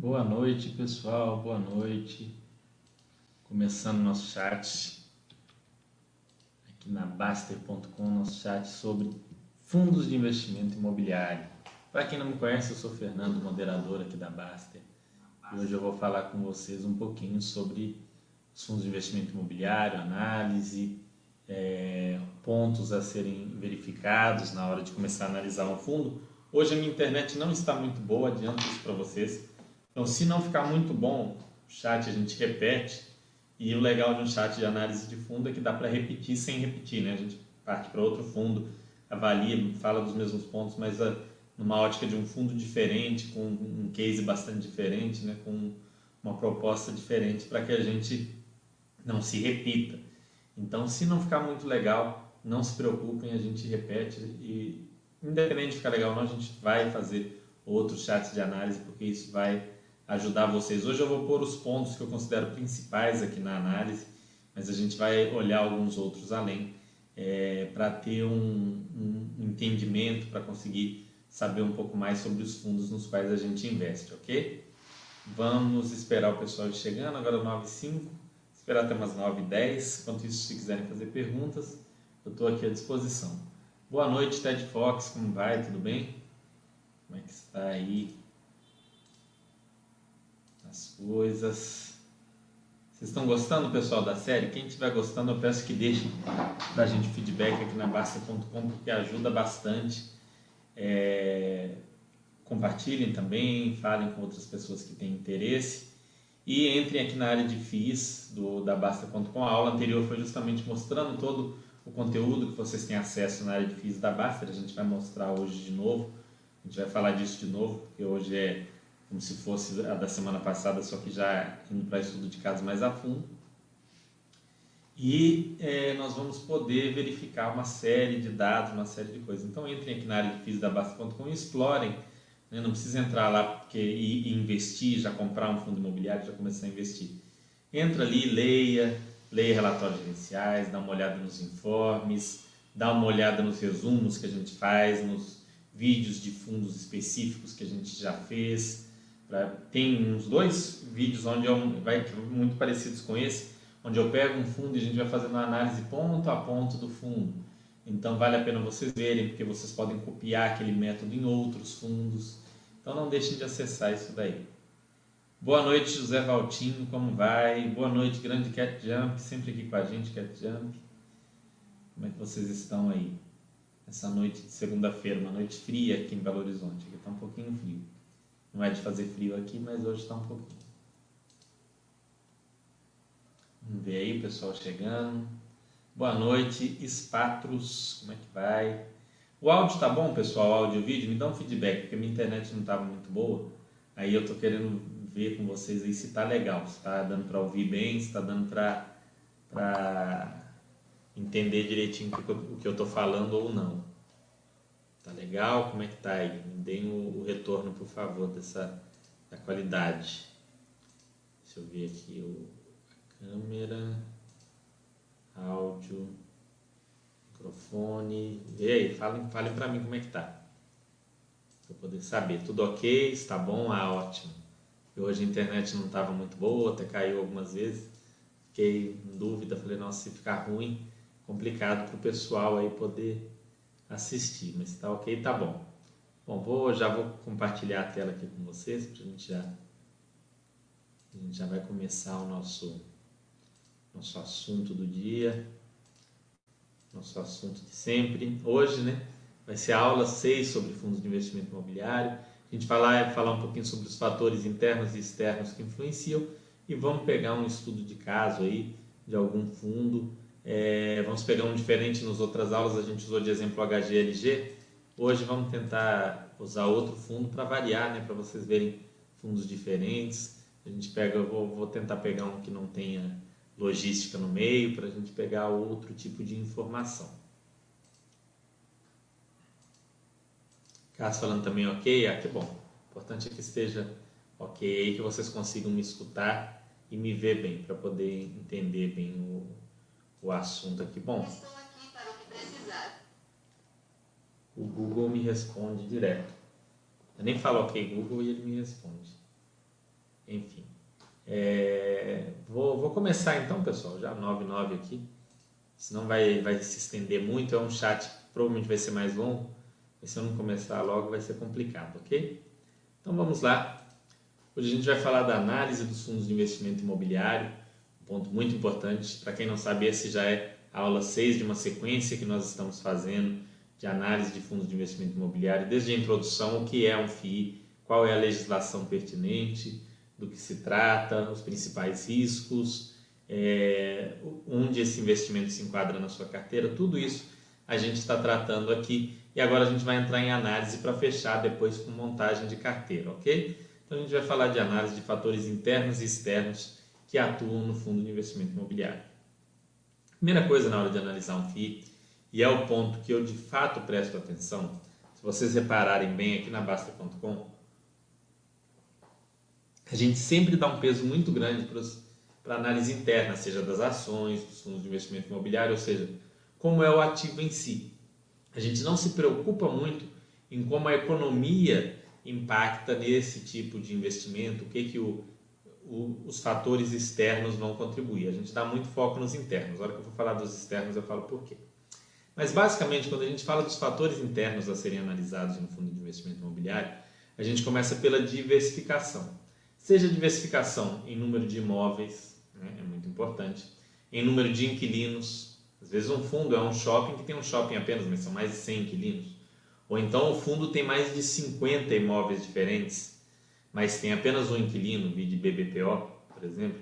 Boa noite, pessoal. Boa noite. Começando nosso chat aqui na Baster.com, nosso chat sobre fundos de investimento imobiliário. Para quem não me conhece, eu sou Fernando, moderador aqui da Baster. E hoje eu vou falar com vocês um pouquinho sobre os fundos de investimento imobiliário, análise, é, pontos a serem verificados na hora de começar a analisar um fundo. Hoje a minha internet não está muito boa, adianto isso para vocês. Então, se não ficar muito bom o chat, a gente repete. E o legal de um chat de análise de fundo é que dá para repetir sem repetir, né? A gente parte para outro fundo, avalia, fala dos mesmos pontos, mas a, ah, numa ótica de um fundo diferente, com um case bastante diferente, né? Com uma proposta diferente para que a gente não se repita. Então, se não ficar muito legal, não se preocupem, a gente repete e independente de ficar legal ou não, a gente vai fazer outros chats de análise porque isso vai ajudar vocês. Hoje eu vou pôr os pontos que eu considero principais aqui na análise, mas a gente vai olhar alguns outros além é, para ter um, um entendimento, para conseguir saber um pouco mais sobre os fundos nos quais a gente investe, ok? Vamos esperar o pessoal chegando, agora 9 h 05 esperar até umas 9 h 10 Enquanto isso, se quiserem fazer perguntas, eu estou aqui à disposição. Boa noite, Ted Fox, como vai? Tudo bem? Como é que está aí? As coisas. Vocês estão gostando, pessoal, da série? Quem estiver gostando, eu peço que deixem para a gente feedback aqui na Basta.com, porque ajuda bastante. É... Compartilhem também, falem com outras pessoas que têm interesse. E entrem aqui na área de FIIs do, da Basta.com. A aula anterior foi justamente mostrando todo o conteúdo que vocês têm acesso na área de FIIs da Basta. A gente vai mostrar hoje de novo. A gente vai falar disso de novo, porque hoje é como se fosse a da semana passada, só que já indo para estudo de casos mais a fundo. E é, nós vamos poder verificar uma série de dados, uma série de coisas. Então entrem aqui na área de física da Basta.com e explorem. Né? Não precisa entrar lá porque, e, e, investir, já comprar um fundo imobiliário, já começar a investir. Entra ali, leia, leia relatórios gerenciais, dá uma olhada nos informes, dá uma olhada nos resumos que a gente faz, nos vídeos de fundos específicos que a gente já fez tem uns dois vídeos onde eu, vai muito parecidos com esse, onde eu pego um fundo e a gente vai fazendo uma análise ponto a ponto do fundo. Então vale a pena vocês verem, porque vocês podem copiar aquele método em outros fundos. Então não deixem de acessar isso daí. Boa noite, José Valtinho, como vai? Boa noite, grande Cat Jump, sempre aqui com a gente, Cat Jump. Como é que vocês estão aí? Essa noite de segunda-feira, uma noite fria aqui em Belo Horizonte, aqui está um pouquinho frio. Não é de fazer frio aqui, mas hoje está um pouquinho. Vamos ver aí pessoal chegando. Boa noite, Espatros, como é que vai? O áudio tá bom, pessoal? O áudio e o vídeo? Me dá um feedback, porque minha internet não estava muito boa. Aí eu tô querendo ver com vocês aí se tá legal, se tá dando para ouvir bem, se tá dando para entender direitinho o que eu tô falando ou não. Tá legal? Como é que tá aí? Me deem o, o retorno, por favor, dessa da qualidade. Deixa eu ver aqui o, a câmera, áudio, microfone. Vê aí, falem, falem para mim como é que tá. Para poder saber. Tudo ok? Está bom? Ah, ótimo. E hoje a internet não estava muito boa, até caiu algumas vezes. Fiquei em dúvida, falei, nossa, se ficar ruim, complicado para o pessoal aí poder assistir, mas tá ok, tá bom. Bom, vou, já vou compartilhar a tela aqui com vocês, para a gente já, a gente já vai começar o nosso, nosso assunto do dia, nosso assunto de sempre. Hoje, né, vai ser a aula 6 sobre fundos de investimento imobiliário. A gente vai lá falar um pouquinho sobre os fatores internos e externos que influenciam e vamos pegar um estudo de caso aí de algum fundo é, vamos pegar um diferente nas outras aulas, a gente usou de exemplo HGLG. Hoje vamos tentar usar outro fundo para variar, né, para vocês verem fundos diferentes. A gente pega, vou, vou tentar pegar um que não tenha logística no meio, para a gente pegar outro tipo de informação. Cássio falando também ok, ah, que bom. O importante é que esteja ok, que vocês consigam me escutar e me ver bem, para poder entender bem o, o assunto aqui. Bom, Estou aqui para o que precisar. O Google me responde direto. Eu nem falo ok Google e ele me responde. enfim. É, vou, vou começar então, pessoal, já 9 aqui, senão vai, vai se estender muito, é um chat que provavelmente vai ser mais longo, e se eu não começar logo vai ser complicado, ok? Então vamos lá. Hoje a gente vai falar da análise dos fundos de investimento imobiliário, ponto muito importante. Para quem não sabe, esse já é a aula 6 de uma sequência que nós estamos fazendo de análise de fundos de investimento imobiliário, desde a introdução, o que é um FII, qual é a legislação pertinente, do que se trata, os principais riscos, é, onde esse investimento se enquadra na sua carteira, tudo isso a gente está tratando aqui e agora a gente vai entrar em análise para fechar depois com montagem de carteira, ok? Então a gente vai falar de análise de fatores internos e externos que atuam no fundo de investimento imobiliário. Primeira coisa na hora de analisar um FII, e é o ponto que eu de fato presto atenção, se vocês repararem bem aqui na Basta.com, a gente sempre dá um peso muito grande para a análise interna, seja das ações, dos fundos de investimento imobiliário, ou seja, como é o ativo em si. A gente não se preocupa muito em como a economia impacta nesse tipo de investimento, o que, que o, o, os fatores externos vão contribuir. A gente dá muito foco nos internos. Na hora que eu for falar dos externos, eu falo por quê. Mas basicamente, quando a gente fala dos fatores internos a serem analisados no fundo de investimento imobiliário, a gente começa pela diversificação. Seja diversificação em número de imóveis, né, é muito importante, em número de inquilinos. Às vezes um fundo é um shopping que tem um shopping apenas, mas são mais de 100 inquilinos. Ou então o fundo tem mais de 50 imóveis diferentes, mas tem apenas um inquilino, de BBPO, por exemplo.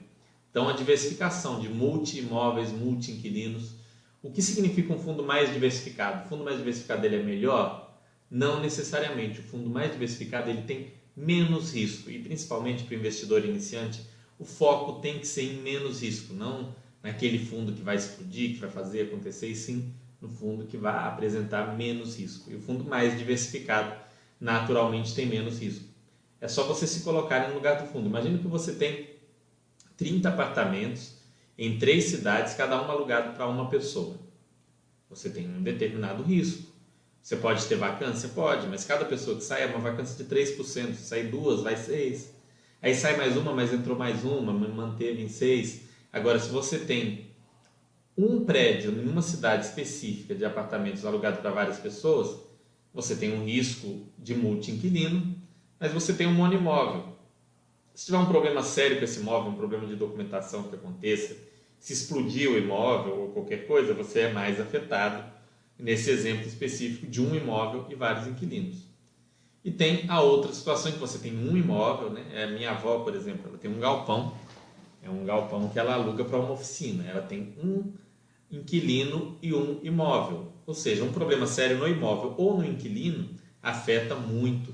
Então a diversificação de multi-imóveis, multi-inquilinos. O que significa um fundo mais diversificado? O fundo mais diversificado ele é melhor? Não necessariamente. O fundo mais diversificado ele tem menos risco e principalmente para o investidor iniciante, o foco tem que ser em menos risco, não naquele fundo que vai explodir, que vai fazer acontecer, e sim no fundo que vai apresentar menos risco. E o fundo mais diversificado naturalmente tem menos risco. É só você se colocar no lugar do fundo. Imagina que você tem 30 apartamentos em três cidades, cada um alugado para uma pessoa. Você tem um determinado risco. Você pode ter vacância? Pode, mas cada pessoa que sai é uma vacância de 3%. Se sair duas, vai 6%. Aí sai mais uma, mas entrou mais uma, manteve em 6%. Agora, se você tem um prédio em uma cidade específica de apartamentos alugado para várias pessoas, você tem um risco de multi-inquilino, mas você tem um monoimóvel. Se tiver um problema sério com esse imóvel, um problema de documentação que aconteça, se explodir o imóvel ou qualquer coisa, você é mais afetado nesse exemplo específico de um imóvel e vários inquilinos. E tem a outra situação que você tem um imóvel, né? É, minha avó, por exemplo, ela tem um galpão, é um galpão que ela aluga para uma oficina. Ela tem um inquilino e um imóvel. Ou seja, um problema sério no imóvel ou no inquilino afeta muito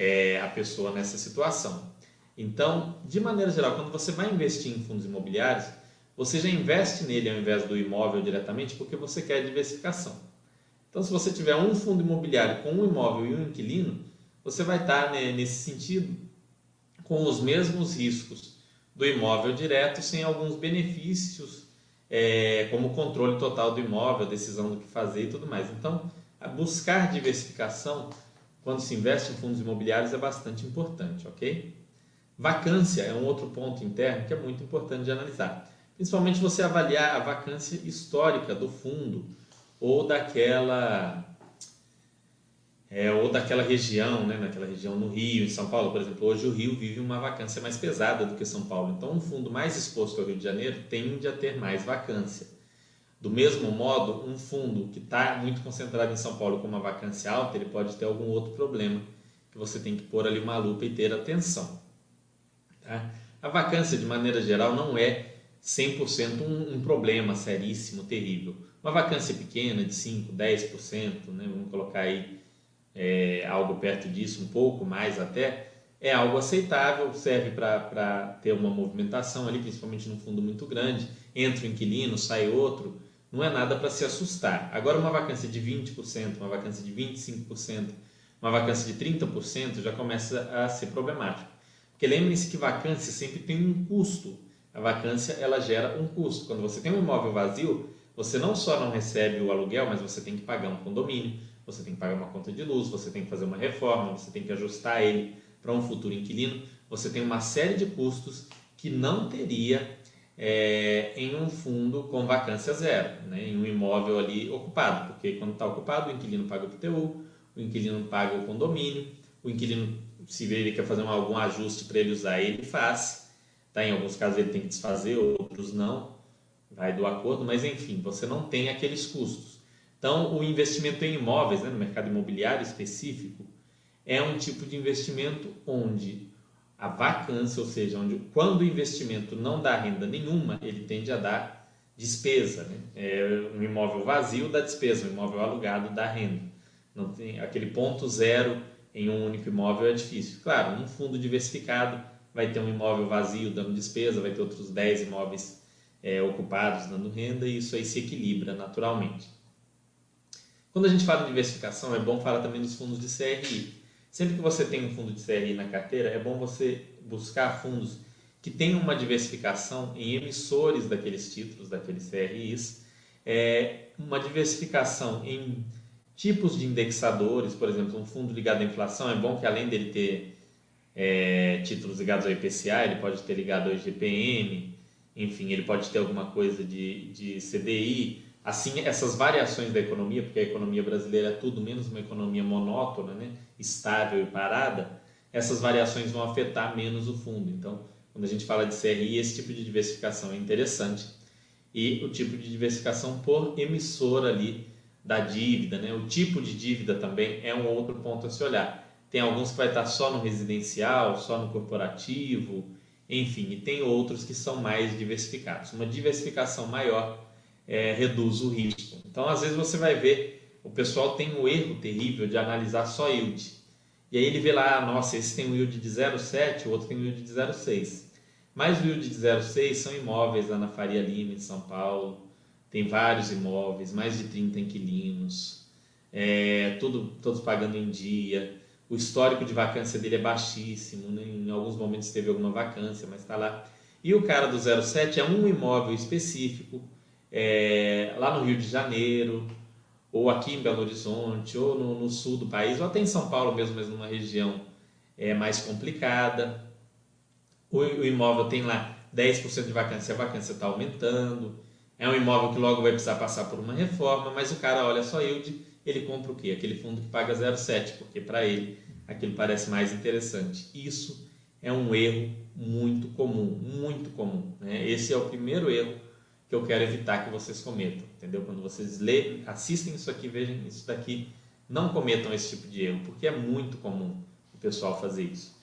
é, a pessoa nessa situação. Então, de maneira geral, quando você vai investir em fundos imobiliários, você já investe nele ao invés do imóvel diretamente porque você quer diversificação. Então, se você tiver um fundo imobiliário com um imóvel e um inquilino, você vai estar né, nesse sentido com os mesmos riscos do imóvel direto, sem alguns benefícios, é, como controle total do imóvel, decisão do que fazer e tudo mais. Então, buscar diversificação quando se investe em fundos imobiliários é bastante importante, ok? Vacância é um outro ponto interno que é muito importante de analisar principalmente você avaliar a vacância histórica do fundo ou daquela é, ou daquela região, né, naquela região no Rio, em São Paulo, por exemplo, hoje o Rio vive uma vacância mais pesada do que São Paulo. Então, um fundo mais exposto ao Rio de Janeiro tende a ter mais vacância. Do mesmo modo, um fundo que está muito concentrado em São Paulo com uma vacância alta, ele pode ter algum outro problema que você tem que pôr ali uma lupa e ter atenção. Tá? A vacância, de maneira geral, não é 100% um, um problema seríssimo, terrível. Uma vacância pequena de 5%, 10%, né? vamos colocar aí é, algo perto disso, um pouco mais até, é algo aceitável, serve para ter uma movimentação ali, principalmente num fundo muito grande. Entra um inquilino, sai outro, não é nada para se assustar. Agora, uma vacância de 20%, uma vacância de 25%, uma vacância de 30% já começa a ser problemático. Porque lembrem-se que vacância sempre tem um custo a vacância ela gera um custo. Quando você tem um imóvel vazio, você não só não recebe o aluguel, mas você tem que pagar um condomínio, você tem que pagar uma conta de luz, você tem que fazer uma reforma, você tem que ajustar ele para um futuro inquilino. você tem uma série de custos que não teria é, em um fundo com vacância zero, né? em um imóvel ali ocupado, porque quando está ocupado o inquilino paga o PTU, o inquilino paga o condomínio, o inquilino, se ele quer fazer algum ajuste para ele usar, ele faz, tá? em alguns casos ele tem que desfazer, outros não, vai do acordo, mas enfim, você não tem aqueles custos. Então, o investimento em imóveis, né, no mercado imobiliário específico, é um tipo de investimento onde a vacância, ou seja, onde quando o investimento não dá renda nenhuma, ele tende a dar despesa. Né? É um imóvel vazio dá despesa, um imóvel alugado dá renda. Não tem aquele ponto zero em um único imóvel é difícil. Claro, um fundo diversificado vai ter um imóvel vazio dando despesa, vai ter outros 10 imóveis é, ocupados dando renda e isso aí se equilibra naturalmente. Quando a gente fala de diversificação, é bom falar também dos fundos de CRI. Sempre que você tem um fundo de CRI na carteira, é bom você buscar fundos que tenham uma diversificação em emissores daqueles títulos, daqueles CRIs, é, uma diversificação em tipos de indexadores, por exemplo, um fundo ligado à inflação, é bom que além dele ter é, títulos ligados ao IPCA, ele pode ter ligado ao IGPM, enfim, ele pode ter alguma coisa de, de CDI, assim essas variações da economia, porque a economia brasileira é tudo menos uma economia monótona, né, estável e parada, essas variações vão afetar menos o fundo. Então, quando a gente fala de CRI, esse tipo de diversificação é interessante e o tipo de diversificação por emissora ali da dívida, né? O tipo de dívida também é um outro ponto a se olhar. Tem alguns que vai estar só no residencial, só no corporativo, enfim, e tem outros que são mais diversificados. Uma diversificação maior é, reduz o risco. Então, às vezes você vai ver, o pessoal tem um erro terrível de analisar só yield. E aí ele vê lá, ah, nossa, esse tem um yield de 0,7, o outro tem um yield de 0,6. Mas o yield de 0,6 são imóveis lá na Faria Lima, em São Paulo. Tem vários imóveis, mais de 30 inquilinos, é, tudo, todos pagando em dia. O histórico de vacância dele é baixíssimo, né? em alguns momentos teve alguma vacância, mas está lá. E o cara do 07 é um imóvel específico, é, lá no Rio de Janeiro, ou aqui em Belo Horizonte, ou no, no, sul do país, ou até em São Paulo mesmo, mas numa região é, mais complicada. O, o imóvel tem lá 10% de vacância, a vacância está aumentando. É um imóvel que logo vai precisar passar por uma reforma, mas o cara olha só yield, ele compra o quê? Aquele fundo que paga 0,7, porque para ele aquilo parece mais interessante. Isso é um erro muito comum, muito comum. Né? Esse é o primeiro erro que eu quero evitar que vocês cometam, entendeu? Quando vocês lê, assistem isso aqui, vejam isso daqui, não cometam esse tipo de erro, porque é muito comum o pessoal fazer isso.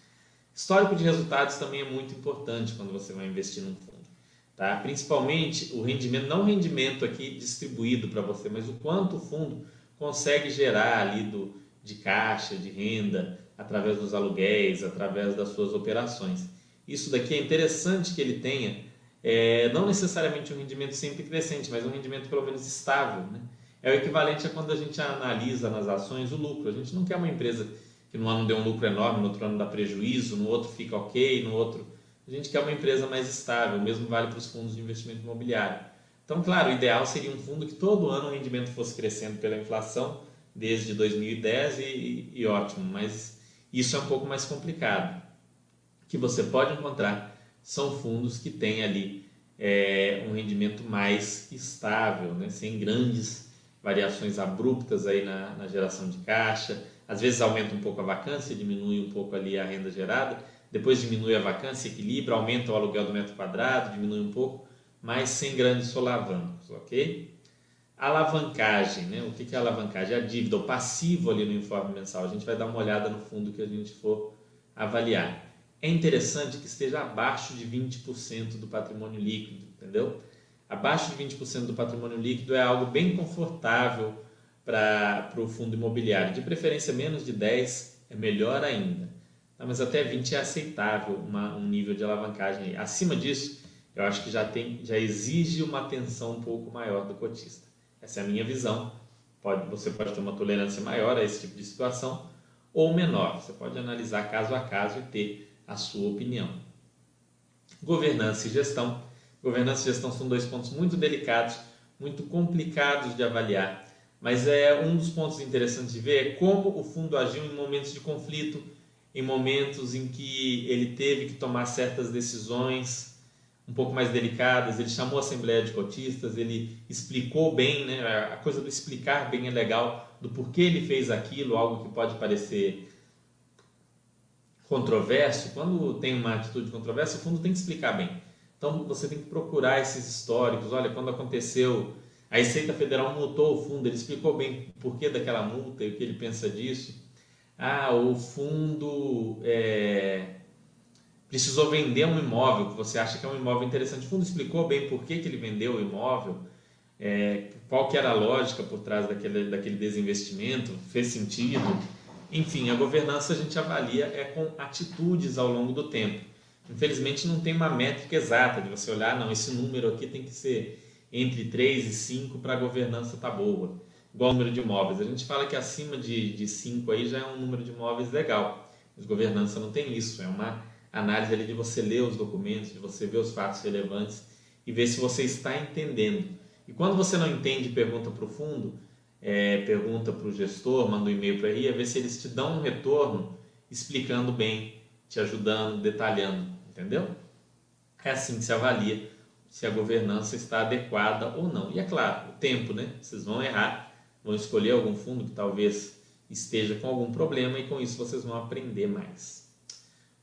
Histórico de resultados também é muito importante quando você vai investir num fundo, tá? Principalmente o rendimento, não o rendimento aqui distribuído para você, mas o quanto o fundo consegue gerar ali do, de caixa, de renda, através dos aluguéis, através das suas operações. Isso daqui é interessante que ele tenha é, não necessariamente um rendimento sempre crescente, mas um rendimento pelo menos estável. Né? É o equivalente a quando a gente analisa nas ações o lucro. A gente não quer uma empresa que no ano dê um lucro enorme, no outro ano dá prejuízo, no outro fica ok, no outro. A gente quer uma empresa mais estável, mesmo vale para os fundos de investimento imobiliário. Então, claro, o ideal seria um fundo que todo ano o rendimento fosse crescendo pela inflação, desde 2010 e, e ótimo, mas isso é um pouco mais complicado. Que você pode encontrar são fundos que têm ali é, um rendimento mais estável, né? sem grandes variações abruptas aí na, na, geração de caixa. Às vezes aumenta um pouco a vacância, diminui um pouco ali a renda gerada, depois diminui a vacância, equilibra, aumenta o aluguel do metro quadrado, diminui um pouco, mas sem grandes solavancos, ok? Alavancagem, né? O que é alavancagem? A dívida, o passivo ali no informe mensal. A gente vai dar uma olhada no fundo que a gente for avaliar é interessante que esteja abaixo de 20% do patrimônio líquido, entendeu? Abaixo de 20% do patrimônio líquido é algo bem confortável para o fundo imobiliário. De preferência, menos de 10% é melhor ainda. Tá, mas até 20% é aceitável uma, um nível de alavancagem. Acima disso, eu acho que já, tem, já exige uma atenção um pouco maior do cotista. Essa é a minha visão. Pode, você pode ter uma tolerância maior a esse tipo de situação ou menor. Você pode analisar caso a caso e ter a sua opinião. Governança e gestão. Governança e gestão são dois pontos muito delicados, muito complicados de avaliar, mas é um dos pontos interessantes de ver é como o fundo agiu em momentos de conflito em momentos em que ele teve que tomar certas decisões um pouco mais delicadas, ele chamou a Assembleia de Cotistas, ele explicou bem, né? a coisa do explicar bem é legal, do porquê ele fez aquilo, algo que pode parecer controverso. Quando tem uma atitude controversa, o fundo tem que explicar bem. Então você tem que procurar esses históricos. Olha, quando aconteceu, a Receita Federal multou o fundo, ele explicou bem o porquê daquela multa e o que ele pensa disso ah, o fundo é, precisou vender um imóvel que você acha que é um imóvel interessante. O fundo explicou bem por que, que ele vendeu o imóvel, é, qual que era a lógica por trás daquele, daquele desinvestimento, fez sentido. Enfim, a governança a gente avalia é com atitudes ao longo do tempo. Infelizmente não tem uma métrica exata de você olhar, não, esse número aqui tem que ser entre 3 e 5 para a governança estar tá boa igual número de imóveis. A gente fala que acima de 5 aí já é um número de imóveis legal. Mas governança não tem isso. É uma análise ali de você ler os documentos, de você ver os fatos relevantes e ver se você está entendendo. E quando você não entende, pergunta para o fundo, é, pergunta para o gestor, manda um e-mail para a ver se eles te dão um retorno explicando bem, te ajudando, detalhando, entendeu? É assim que se avalia se a governança está adequada ou não. E é claro, o tempo, né? Vocês vão errar, vão escolher algum fundo que talvez esteja com algum problema e com isso vocês vão aprender mais.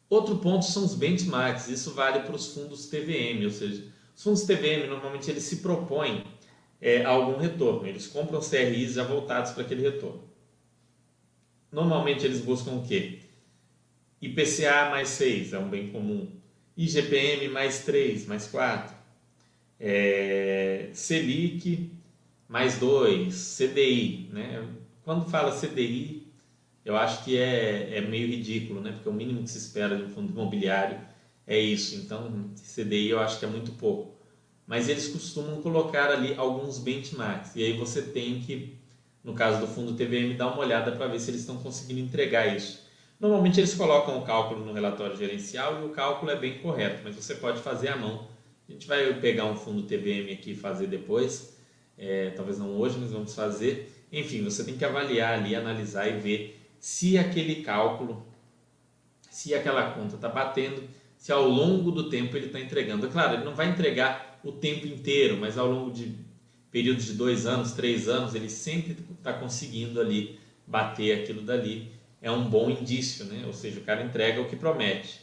Outro ponto são os benchmarks. Isso vale para os fundos TVM, ou seja, os fundos TVM normalmente eles se propõem é, algum retorno. Eles compram CRIs já voltados para aquele retorno. Normalmente eles buscam o quê? IPCA mais 6 é um bem comum. IGPM mais 3, mais 4. É, Selic mais dois, CDI, né? Quando fala CDI, eu acho que é, é meio ridículo, né? Porque o mínimo que se espera de um fundo imobiliário é isso. Então, CDI eu acho que é muito pouco. Mas eles costumam colocar ali alguns benchmarks. E aí você tem que, no caso do fundo TVM, dar uma olhada para ver se eles estão conseguindo entregar isso. Normalmente eles colocam o cálculo no relatório gerencial e o cálculo é bem correto, mas você pode fazer à mão. A gente vai pegar um fundo TVM aqui e fazer depois é, talvez não hoje, mas vamos fazer. Enfim, você tem que avaliar ali, analisar e ver se aquele cálculo, se aquela conta está batendo, se ao longo do tempo ele está entregando. É claro, ele não vai entregar o tempo inteiro, mas ao longo de períodos de dois anos, três anos, ele sempre está conseguindo ali bater aquilo dali. É um bom indício, né? Ou seja, o cara entrega o que promete.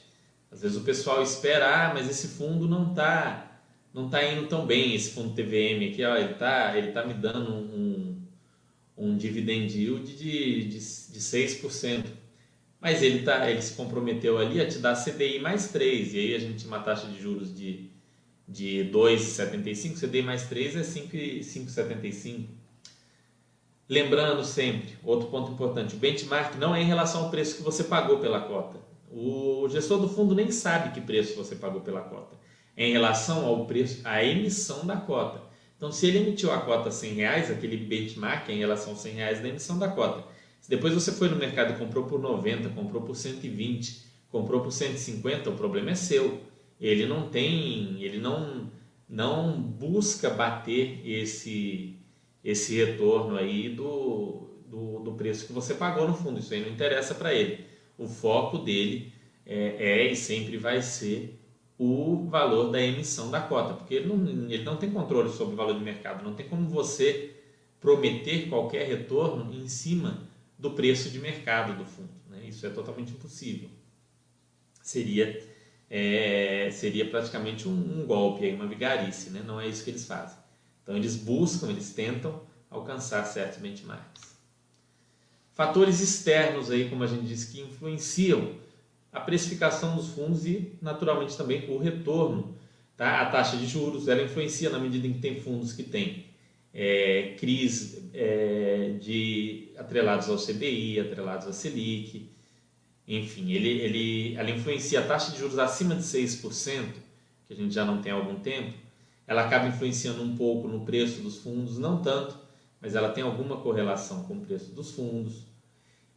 Às vezes o pessoal espera, ah, mas esse fundo não está não está indo tão bem esse fundo TVM aqui, ó, ele está ele tá me dando um, um dividend yield de, de, de 6%. Mas ele, tá, ele se comprometeu ali a te dar CDI mais 3, e aí a gente tinha uma taxa de juros de, de 2,75, CDI mais 3 é 5,75. Lembrando sempre, outro ponto importante, o benchmark não é em relação ao preço que você pagou pela cota. O gestor do fundo nem sabe que preço você pagou pela cota em relação ao preço, à emissão da cota. Então, se ele emitiu a cota a 100 reais, aquele benchmark é em relação a 100 reais da emissão da cota. Se depois você foi no mercado e comprou por 90, comprou por 120, comprou por 150, o problema é seu. Ele não tem, ele não, não busca bater esse, esse retorno aí do, do, do preço que você pagou no fundo. Isso aí não interessa para ele. O foco dele é, é e sempre vai ser o valor da emissão da cota, porque ele não, ele não tem controle sobre o valor de mercado, não tem como você prometer qualquer retorno em cima do preço de mercado do fundo. Né? Isso é totalmente impossível. Seria, é, seria praticamente um, um, golpe, uma vigarice, né? não é isso que eles fazem. Então eles buscam, eles tentam alcançar certos benchmarks. Fatores externos aí, como a gente disse, que influenciam a precificação dos fundos e, naturalmente, também o retorno. Tá? A taxa de juros ela influencia na medida em que tem fundos que têm é, CRIs é, de, atrelados ao CBI, atrelados à Selic. Enfim, ele, ele, ela influencia a taxa de juros acima de 6%, que a gente já não tem há algum tempo. Ela acaba influenciando um pouco no preço dos fundos, não tanto, mas ela tem alguma correlação com o preço dos fundos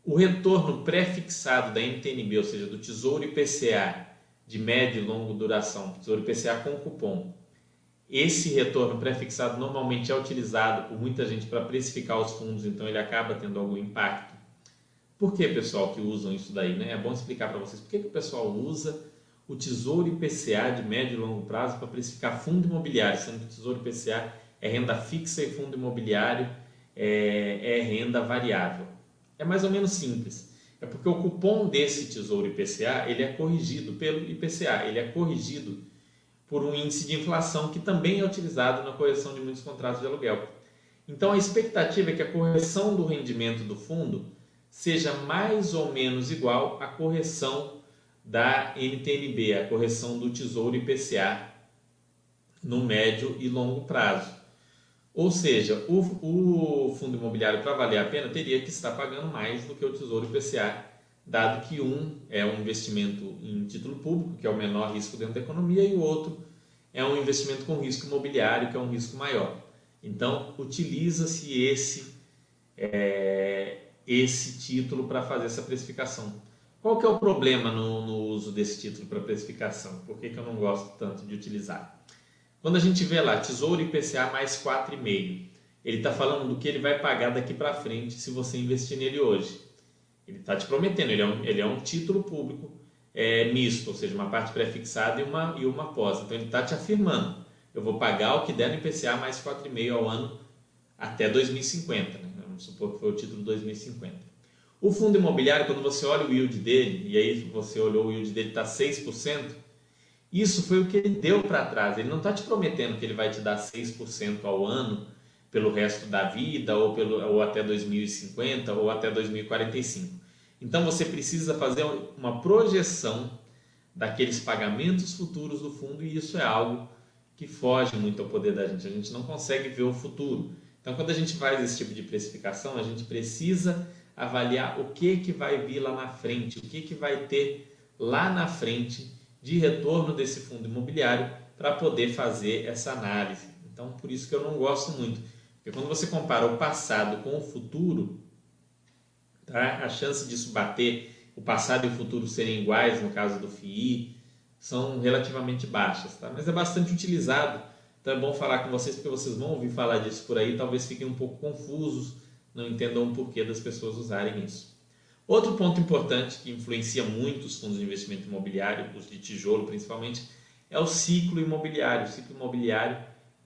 o retorno pré-fixado da NTNB, ou seja, do Tesouro IPCA de média e longa duração, Tesouro IPCA com cupom, esse retorno pré-fixado normalmente é utilizado por muita gente para precificar os fundos, então ele acaba tendo algum impacto. Por que, pessoal, que usam isso daí? Né? É bom explicar para vocês por que, que o pessoal usa o Tesouro IPCA de médio e longo prazo para precificar fundo imobiliário, sendo que o Tesouro IPCA é renda fixa e fundo imobiliário é, é renda variável. É mais ou menos simples. É porque o cupom desse Tesouro IPCA ele é corrigido pelo IPCA, ele é corrigido por um índice de inflação que também é utilizado na correção de muitos contratos de aluguel. Então a expectativa é que a correção do rendimento do fundo seja mais ou menos igual à correção da NTNB, a correção do Tesouro IPCA no médio e longo prazo. Ou seja, o, o fundo imobiliário para valer a pena teria que estar pagando mais do que o Tesouro IPCA, dado que um é um investimento em título público, que é o menor risco dentro da economia, e o outro é um investimento com risco imobiliário, que é um risco maior. Então, utiliza-se esse, é, esse título para fazer essa precificação. Qual que é o problema no, no uso desse título para precificação? Por que, que eu não gosto tanto de utilizar? Quando a gente vê lá Tesouro IPCA mais 4,5, ele está falando do que ele vai pagar daqui para frente se você investir nele hoje. Ele está te prometendo, ele é um, ele é um título público é, misto, ou seja, uma parte pré-fixada e uma, e uma pós. Então ele está te afirmando, eu vou pagar o que der no IPCA mais 4,5 ao ano até 2050. Vamos supor que foi o título 2050. O fundo imobiliário, quando você olha o yield dele, e aí você olhou o yield dele está 6%, isso foi o que ele deu para trás. Ele não está te prometendo que ele vai te dar 6% ao ano pelo resto da vida, ou, pelo, ou até 2050, ou até 2045. Então você precisa fazer uma projeção daqueles pagamentos futuros do fundo, e isso é algo que foge muito ao poder da gente. A gente não consegue ver o futuro. Então, quando a gente faz esse tipo de precificação, a gente precisa avaliar o que que vai vir lá na frente, o que que vai ter lá na frente de retorno desse fundo imobiliário para poder fazer essa análise. Então, por isso que eu não gosto muito, porque quando você compara o passado com o futuro, tá? A chance disso bater, o passado e o futuro serem iguais no caso do FII, são relativamente baixas, tá? Mas é bastante utilizado. Então é bom falar com vocês porque vocês vão ouvir falar disso por aí, talvez fiquem um pouco confusos não entendam o porquê das pessoas usarem isso. Outro ponto importante que influencia muito os fundos de investimento imobiliário, os de tijolo principalmente, é o ciclo imobiliário. O ciclo imobiliário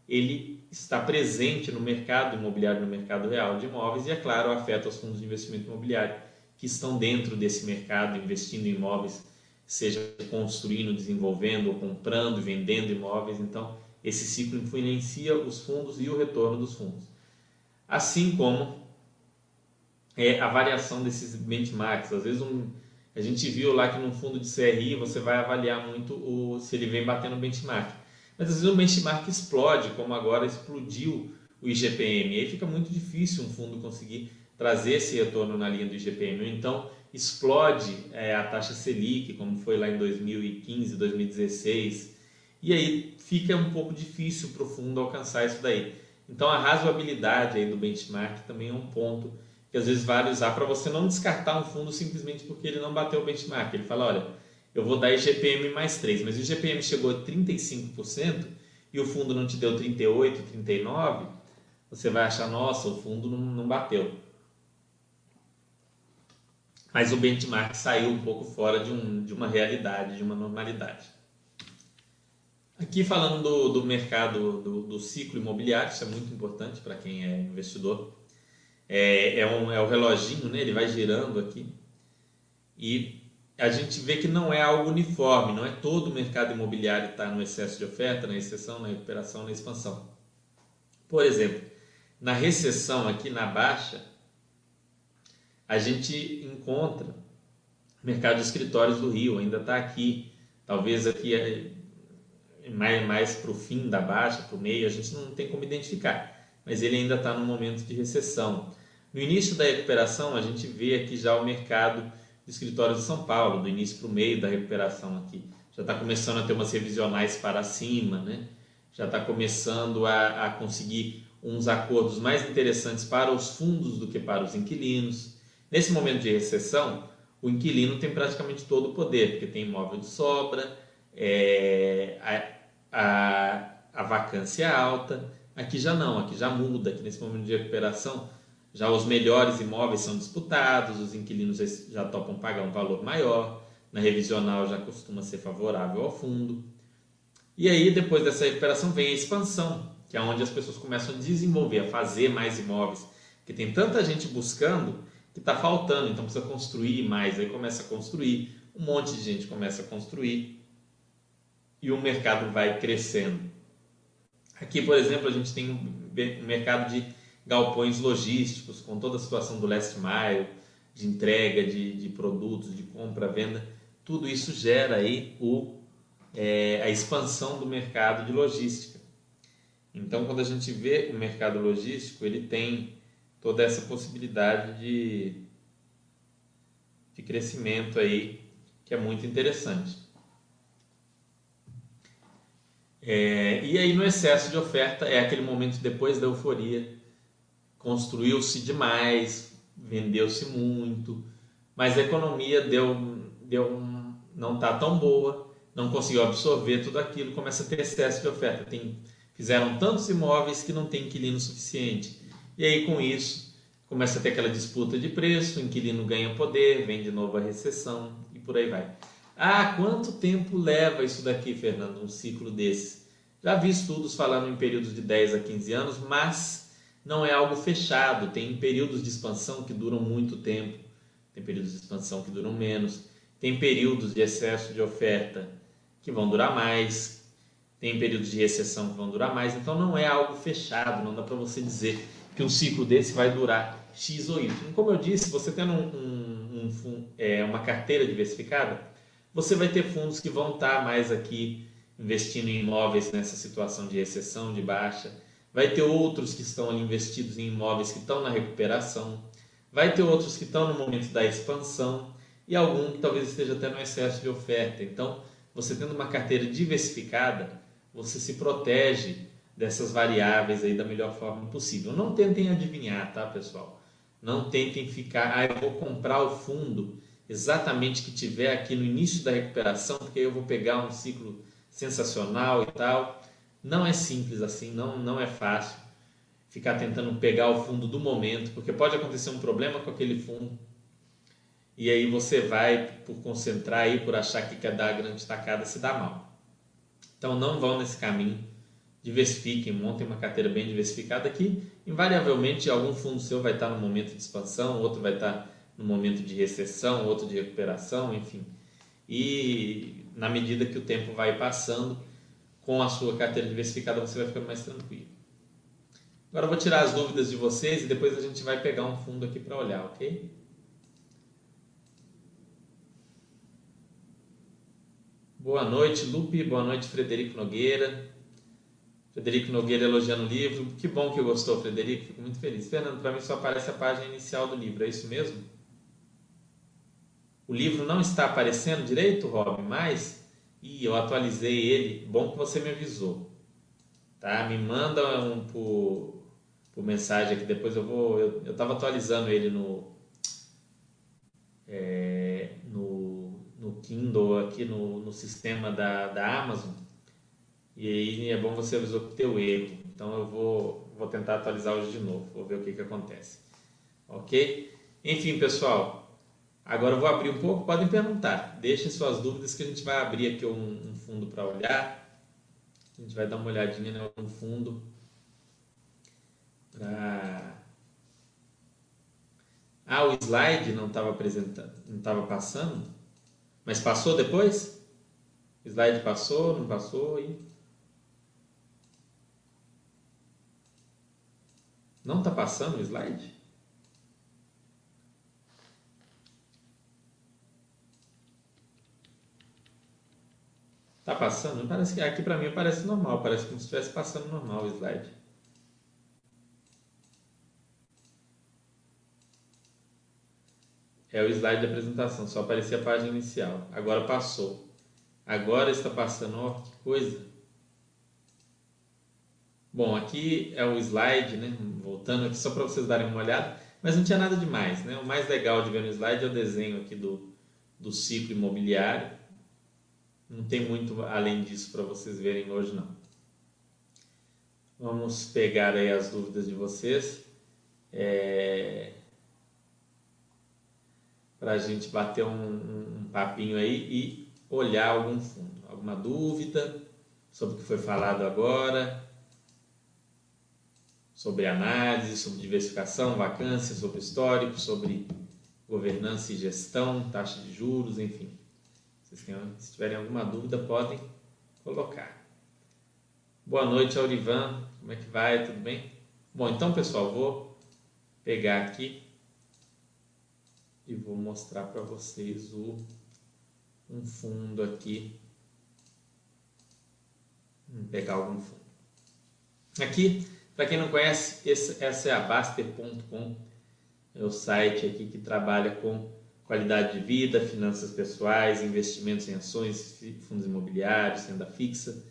ele está presente no mercado imobiliário, no mercado real de imóveis e, é claro, afeta os fundos de investimento imobiliário que estão dentro desse mercado, investindo em imóveis, seja construindo, desenvolvendo, ou comprando, vendendo imóveis. Então, esse ciclo influencia os fundos e o retorno dos fundos. Assim como é a variação desses benchmarks. Às vezes um, a gente viu lá que no fundo de CRI você vai avaliar muito o, se ele vem batendo o benchmark. Mas às vezes o benchmark explode, como agora explodiu o IGPM. E aí fica muito difícil um fundo conseguir trazer esse retorno na linha do IGPM. Então explode é, a taxa Selic, como foi lá em 2015, 2016. E aí fica um pouco difícil para o fundo alcançar isso daí. Então a razoabilidade aí do benchmark também é um ponto que às vezes vale usar para você não descartar um fundo simplesmente porque ele não bateu o benchmark. Ele fala, olha, eu vou dar IGPM mais 3, mas o IGPM chegou a 35% e o fundo não te deu 38, 39, você vai achar, nossa, o fundo não, não bateu. Mas o benchmark saiu um pouco fora de, um, de uma realidade, de uma normalidade. Aqui falando do, do mercado, do, do ciclo imobiliário, isso é muito importante para quem é investidor é, é, um, é o reloginho, né? ele vai girando aqui. E a gente vê que não é algo uniforme, não é todo o mercado imobiliário está no excesso de oferta, na exceção, na recuperação, na expansão. Por exemplo, na recessão aqui na baixa, a gente encontra o mercado de escritórios do Rio, ainda está aqui, talvez aqui é mais, mais para o fim da baixa, para o meio, a gente não tem como identificar, mas ele ainda está no momento de recessão. No início da recuperação, a gente vê aqui já o mercado de escritórios de São Paulo, do início para o meio da recuperação aqui. Já está começando a ter umas revisionais para cima, né? já está começando a, a conseguir uns acordos mais interessantes para os fundos do que para os inquilinos. Nesse momento de recessão, o inquilino tem praticamente todo o poder, porque tem imóvel de sobra, é, a, a vacância é alta. Aqui já não, aqui já muda, aqui nesse momento de recuperação Já os melhores imóveis são disputados, os inquilinos já topam pagar um valor maior, na revisional já costuma ser favorável ao fundo. E aí, depois dessa recuperação, vem a expansão, que é onde as pessoas começam a desenvolver, a fazer mais imóveis, porque tem tanta gente buscando que está faltando, então precisa construir mais, aí começa a construir, um monte de gente começa a construir e o mercado vai crescendo. Aqui, por exemplo, a gente tem um mercado de galpões logísticos, com toda a situação do last mile, de entrega de, de produtos, de compra, venda, tudo isso gera aí o, é, a expansão do mercado de logística. Então, quando a gente vê o mercado logístico, ele tem toda essa possibilidade de, de crescimento aí, que é muito interessante. É, e aí, no excesso de oferta, é aquele momento depois da euforia, construiu-se demais, vendeu-se muito, mas a economia deu, deu não está tão boa, não conseguiu absorver tudo aquilo, começa a ter excesso de oferta. Tem, fizeram tantos imóveis que não tem inquilino suficiente. E aí, com isso, começa a ter aquela disputa de preço, o inquilino ganha poder, vem de novo a recessão e por aí vai. Ah, quanto tempo leva isso daqui, Fernando, um ciclo desse? Já vi estudos falando em períodos de 10 a 15 anos, mas não é algo fechado. Tem períodos de expansão que duram muito tempo, tem períodos de expansão que duram menos, tem períodos de excesso de oferta que vão durar mais, tem períodos de recessão que vão durar mais. Então não é algo fechado, não dá para você dizer que um ciclo desse vai durar X ou Y. Como eu disse, você tendo um, um, um, é, uma carteira diversificada, você vai ter fundos que vão estar mais aqui investindo em imóveis nessa situação de recessão, de baixa. Vai ter outros que estão ali investidos em imóveis que estão na recuperação. Vai ter outros que estão no momento da expansão e algum que talvez esteja até no excesso de oferta. Então, você tendo uma carteira diversificada, você se protege dessas variáveis aí da melhor forma possível. Não tentem adivinhar, tá, pessoal? Não tentem ficar, ah, eu vou comprar o fundo exatamente que tiver aqui no início da recuperação, porque eu vou pegar um ciclo sensacional e tal. Não é simples assim, não, não é fácil ficar tentando pegar o fundo do momento, porque pode acontecer um problema com aquele fundo. E aí você vai, por concentrar aí, por achar que quer dar a grande tacada, se dá mal. Então não vão nesse caminho diversifiquem, montem uma carteira bem diversificada que invariavelmente algum fundo seu vai estar no momento de expansão, outro vai estar no momento de recessão, outro de recuperação, enfim. E na medida que o tempo vai passando, com a sua carteira diversificada você vai ficando mais tranquilo. Agora eu vou tirar as dúvidas de vocês e depois a gente vai pegar um fundo aqui para olhar, ok? Boa noite, Lupe. Boa noite, Frederico Nogueira. Frederico Nogueira elogiando o livro. Que bom que gostou, Frederico. Fico muito feliz. Fernando, para mim só aparece a página inicial do livro. É isso mesmo? O livro não está aparecendo direito, Rob, mas e eu atualizei ele. Bom que você me avisou. Tá? Me manda um por, por mensagem aqui. Depois eu vou. Eu estava atualizando ele no, é, no, no Kindle, aqui no, no sistema da, da Amazon e aí é bom você avisou que teu erro. Então eu vou, vou tentar atualizar hoje de novo, vou ver o que, que acontece. Ok? Enfim, pessoal, agora eu vou abrir um pouco, podem perguntar. Deixem suas dúvidas que a gente vai abrir aqui um, um fundo para olhar. A gente vai dar uma olhadinha algum fundo. Ah, o slide não estava apresentando, não estava passando, mas passou depois? O slide passou, não passou e Não está passando o slide? Está passando? Parece que aqui para mim parece normal, parece como se estivesse passando normal o slide. É o slide da apresentação, só aparecia a página inicial. Agora passou. Agora está passando, ó, que coisa. Bom, aqui é o slide, né? voltando aqui só para vocês darem uma olhada, mas não tinha nada demais. Né? O mais legal de ver no slide é o desenho aqui do, do ciclo imobiliário. Não tem muito além disso para vocês verem hoje não. Vamos pegar aí as dúvidas de vocês é, para a gente bater um, um, um papinho aí e olhar algum fundo. Alguma dúvida sobre o que foi falado agora? Sobre análise, sobre diversificação, vacância, sobre histórico, sobre governança e gestão, taxa de juros, enfim. Se, se tiverem alguma dúvida, podem colocar. Boa noite, Aurivan. Como é que vai? Tudo bem? Bom, então, pessoal, vou pegar aqui e vou mostrar para vocês o, um fundo aqui. Vou pegar algum fundo. Aqui, para quem não conhece, esse, essa é a Baster.com, é o site aqui que trabalha com qualidade de vida, finanças pessoais, investimentos em ações, fundos imobiliários, renda fixa.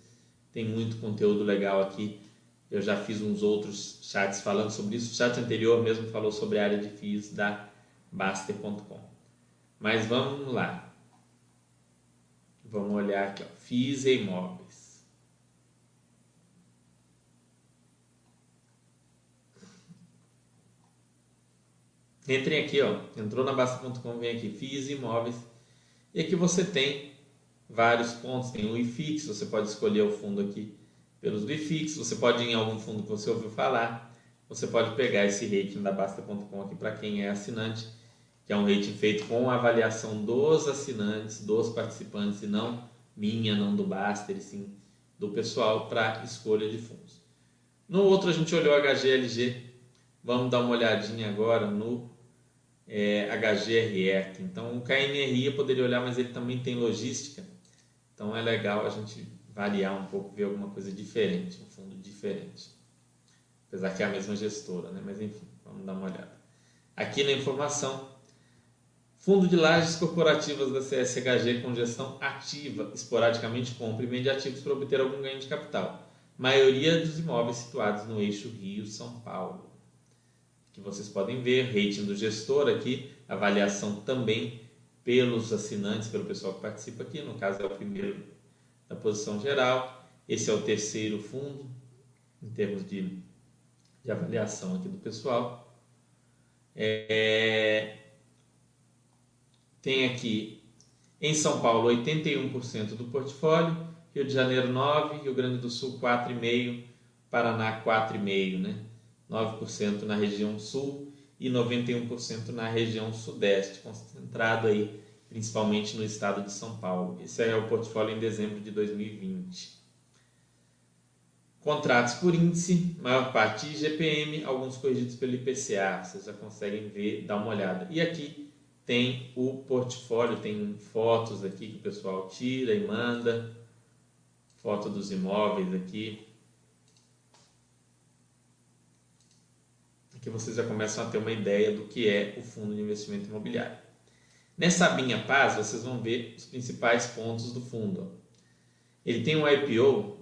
Tem muito conteúdo legal aqui. Eu já fiz uns outros chats falando sobre isso. O chat anterior mesmo falou sobre a área de FIIs da Baster.com. Mas vamos lá. Vamos olhar aqui, ó. FIIs e imóveis. Entrem aqui, ó. Entrou na Baster.com, vem aqui, FIIs imóveis. E aqui você tem vários pontos. Tem o IFIX, você pode escolher o fundo aqui pelos IFIX. Você pode ir em algum fundo que você ouviu falar. Você pode pegar esse rating da Basta.com aqui para quem é assinante que é um rating feito com a avaliação dos assinantes, dos participantes, e não minha, não do Baster, e sim do pessoal para escolha de fundos. No outro a gente olhou HGLG, vamos dar uma olhadinha agora no é, HGRE. Então o KNRI eu poderia olhar, mas ele também tem logística, então é legal a gente variar um pouco, ver alguma coisa diferente, um fundo diferente. Apesar que é a mesma gestora, né? mas enfim, vamos dar uma olhada. Aqui na informação Fundo de lajes corporativas da CSHG com gestão ativa, esporadicamente compra e vende ativos para obter algum ganho de capital. Maioria dos imóveis situados no eixo Rio-São Paulo. Que vocês podem ver, rating do gestor aqui, avaliação também pelos assinantes, pelo pessoal que participa aqui, no caso é o primeiro da posição geral. Esse é o terceiro fundo, em termos de, de avaliação aqui do pessoal. É, tem aqui em São Paulo 81% do portfólio, Rio de Janeiro 9%, Rio Grande do Sul 4,5%, Paraná 4,5%, né? 9% na região sul e 91% na região sudeste, concentrado aí principalmente no estado de São Paulo. Esse é o portfólio em dezembro de 2020. Contratos por índice, maior parte IGPM, alguns corrigidos pelo IPCA, vocês já conseguem ver, dar uma olhada. E aqui tem o portfólio, tem fotos aqui que o pessoal tira e manda, foto dos imóveis aqui. Aqui vocês já começam a ter uma ideia do que é o fundo de investimento imobiliário. Nessa abinha paz, vocês vão ver os principais pontos do fundo. Ele tem um IPO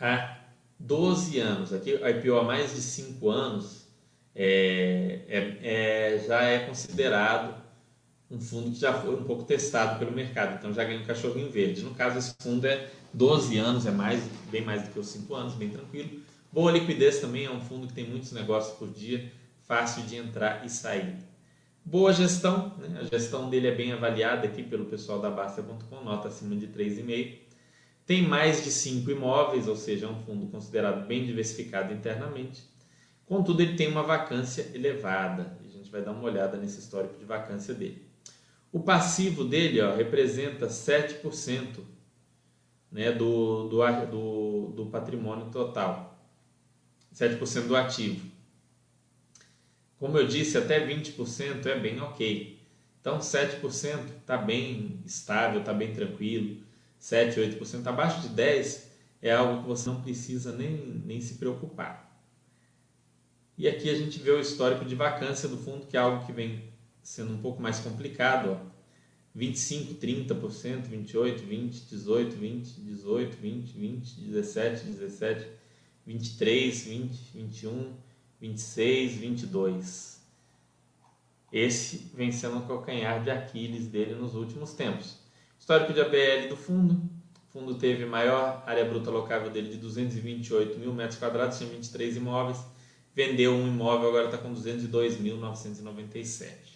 há 12 anos, aqui IPO há mais de 5 anos, é, é, é, já é considerado um fundo que já foi um pouco testado pelo mercado, então já ganha um cachorrinho verde. No caso, esse fundo é 12 anos, é mais, bem mais do que os 5 anos, bem tranquilo. Boa liquidez também, é um fundo que tem muitos negócios por dia, fácil de entrar e sair. Boa gestão, né? a gestão dele é bem avaliada aqui pelo pessoal da Basta.com, nota acima de 3,5. Tem mais de 5 imóveis, ou seja, é um fundo considerado bem diversificado internamente Contudo, ele tem uma vacância elevada. A gente vai dar uma olhada nesse histórico de vacância dele. O passivo dele ó, representa 7% né, do, do, do, do patrimônio total. 7% do ativo. Como eu disse, até 20% é bem ok. Então, 7% está bem estável, está bem tranquilo. 7, 8% abaixo de 10% é algo que você não precisa nem, nem se preocupar. E aqui a gente vê o histórico de vacância do fundo, que é algo que vem sendo um pouco mais complicado. Ó. 25, 30%, 28, 20, 18, 20, 18, 20, 20, 17, 17, 23, 20, 21, 26, 22. Esse vem sendo o calcanhar de Aquiles dele nos últimos tempos. Histórico de ABL do fundo. O fundo teve maior área bruta locável dele de 228 mil metros quadrados, tinha 23 imóveis vendeu um imóvel, agora está com 202.997.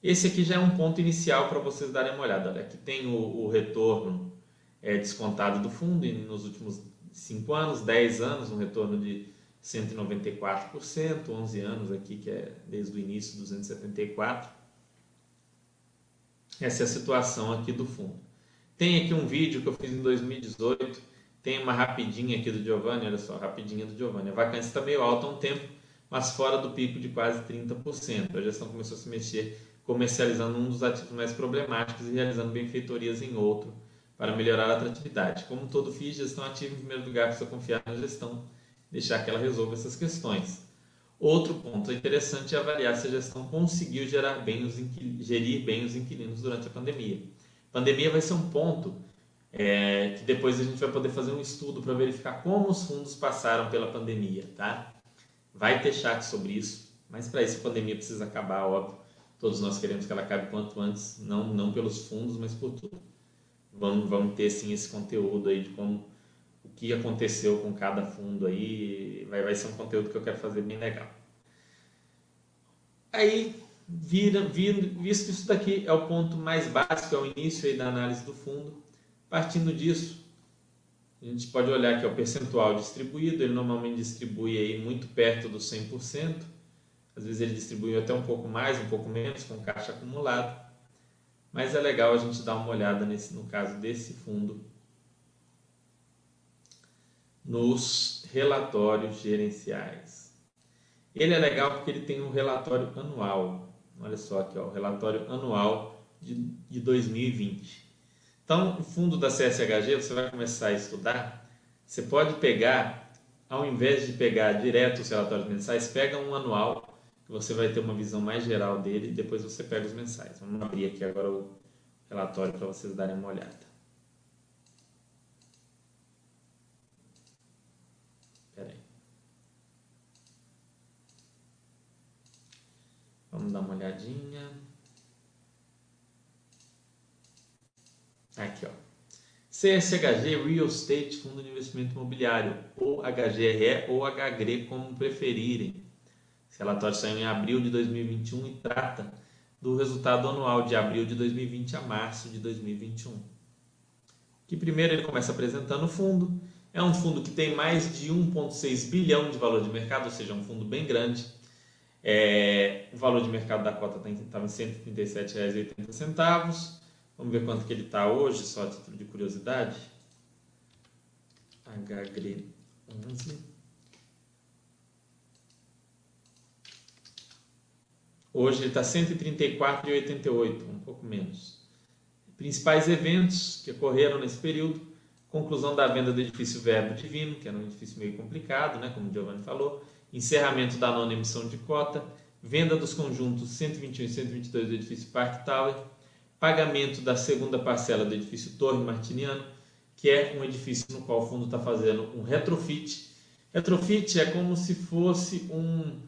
Esse aqui já é um ponto inicial para vocês darem uma olhada. Olha, aqui tem o, o retorno é, descontado do fundo nos últimos 5 anos, 10 anos, um retorno de 194%, 11 anos aqui, que é desde o início, 274%. Essa é a situação aqui do fundo. Tem aqui um vídeo que eu fiz em 2018, tem uma rapidinha aqui do Giovanni, olha só, rapidinha do Giovanni. A vacância está meio alta há um tempo, mas fora do pico de quase 30%. A gestão começou a se mexer comercializando um dos ativos mais problemáticos e realizando benfeitorias em outro para melhorar a atratividade. Como todo FII, gestão ativa em primeiro lugar precisa confiar na gestão, deixar que ela resolva essas questões. Outro ponto interessante é avaliar se a gestão conseguiu gerar bem os gerir bem os inquilinos durante a pandemia. A pandemia vai ser um ponto é, que depois a gente vai poder fazer um estudo para verificar como os fundos passaram pela pandemia, tá? Vai ter chat sobre isso, mas para isso a pandemia precisa acabar, óbvio. Todos nós queremos que ela acabe quanto antes, não, não pelos fundos, mas por tudo. Vamos, vamos ter sim esse conteúdo aí de como o que aconteceu com cada fundo aí. Vai, vai ser um conteúdo que eu quero fazer bem legal. Aí, vira, vira, visto que isso daqui é o ponto mais básico, é o início aí da análise do fundo, partindo disso, a gente pode olhar aqui o percentual distribuído, ele normalmente distribui aí muito perto do 100%, às vezes ele distribui até um pouco mais, um pouco menos, com caixa acumulado. Mas é legal a gente dar uma olhada nesse, no caso desse fundo nos relatórios gerenciais. Ele é legal porque ele tem um relatório anual. Olha só aqui, ó, o relatório anual de, de 2020. Então, o fundo da CSHG, você vai começar a estudar, você pode pegar, ao invés de pegar direto os relatórios mensais, pega um anual você vai ter uma visão mais geral dele e depois você pega os mensais. Vamos abrir aqui agora o relatório para vocês darem uma olhada. Vamos dar uma olhadinha. Aqui, ó. CSHG Real Estate Fundo de Investimento Imobiliário, ou HGRE ou HGRE, como preferirem. Esse relatório saiu em abril de 2021 e trata do resultado anual de abril de 2020 a março de 2021. Que primeiro ele começa apresentando o fundo. É um fundo que tem mais de 1,6 bilhão de valor de mercado, ou seja, é um fundo bem grande. É, o valor de mercado da cota estava em R$ 137,80. Vamos ver quanto que ele está hoje, só a título de curiosidade. HGRE 11. Hoje ele está 134,88, um pouco menos. Principais eventos que ocorreram nesse período: conclusão da venda do edifício Verbo Divino, que era um edifício meio complicado, né, como o Giovanni falou, encerramento da nona emissão de cota, venda dos conjuntos 121 e 122 do edifício Park Tower, pagamento da segunda parcela do edifício Torre Martiniano, que é um edifício no qual o fundo está fazendo um retrofit. Retrofit é como se fosse um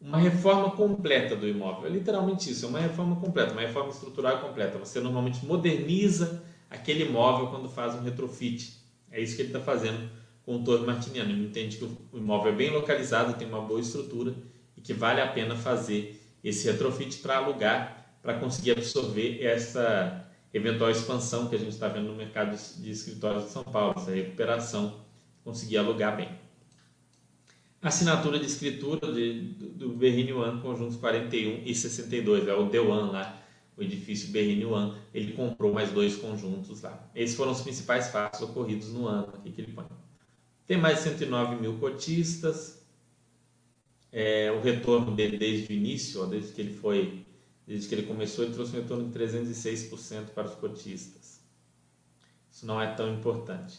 uma reforma completa do imóvel. É literalmente isso, é uma reforma completa, uma reforma estrutural completa. Você normalmente moderniza aquele imóvel quando faz um retrofit. É isso que ele está fazendo com o Torre Martiniano. Ele entende que o imóvel é bem localizado, tem uma boa estrutura e que vale a pena fazer esse retrofit para alugar, para conseguir absorver essa eventual expansão que a gente está vendo no mercado de escritórios de São Paulo, essa recuperação, conseguir alugar bem assinatura de escritura de, do, do Berrini One, conjuntos 41 e 62, é o Dewan lá, o edifício Berrini One, ele comprou mais dois conjuntos lá. Esses foram os principais fatos ocorridos no ano aqui que ele põe. Tem mais de 109 mil cotistas, é, o retorno dele desde o início, ó, desde que ele foi, desde que ele começou, ele trouxe um retorno de 306% para os cotistas. Isso não é tão importante.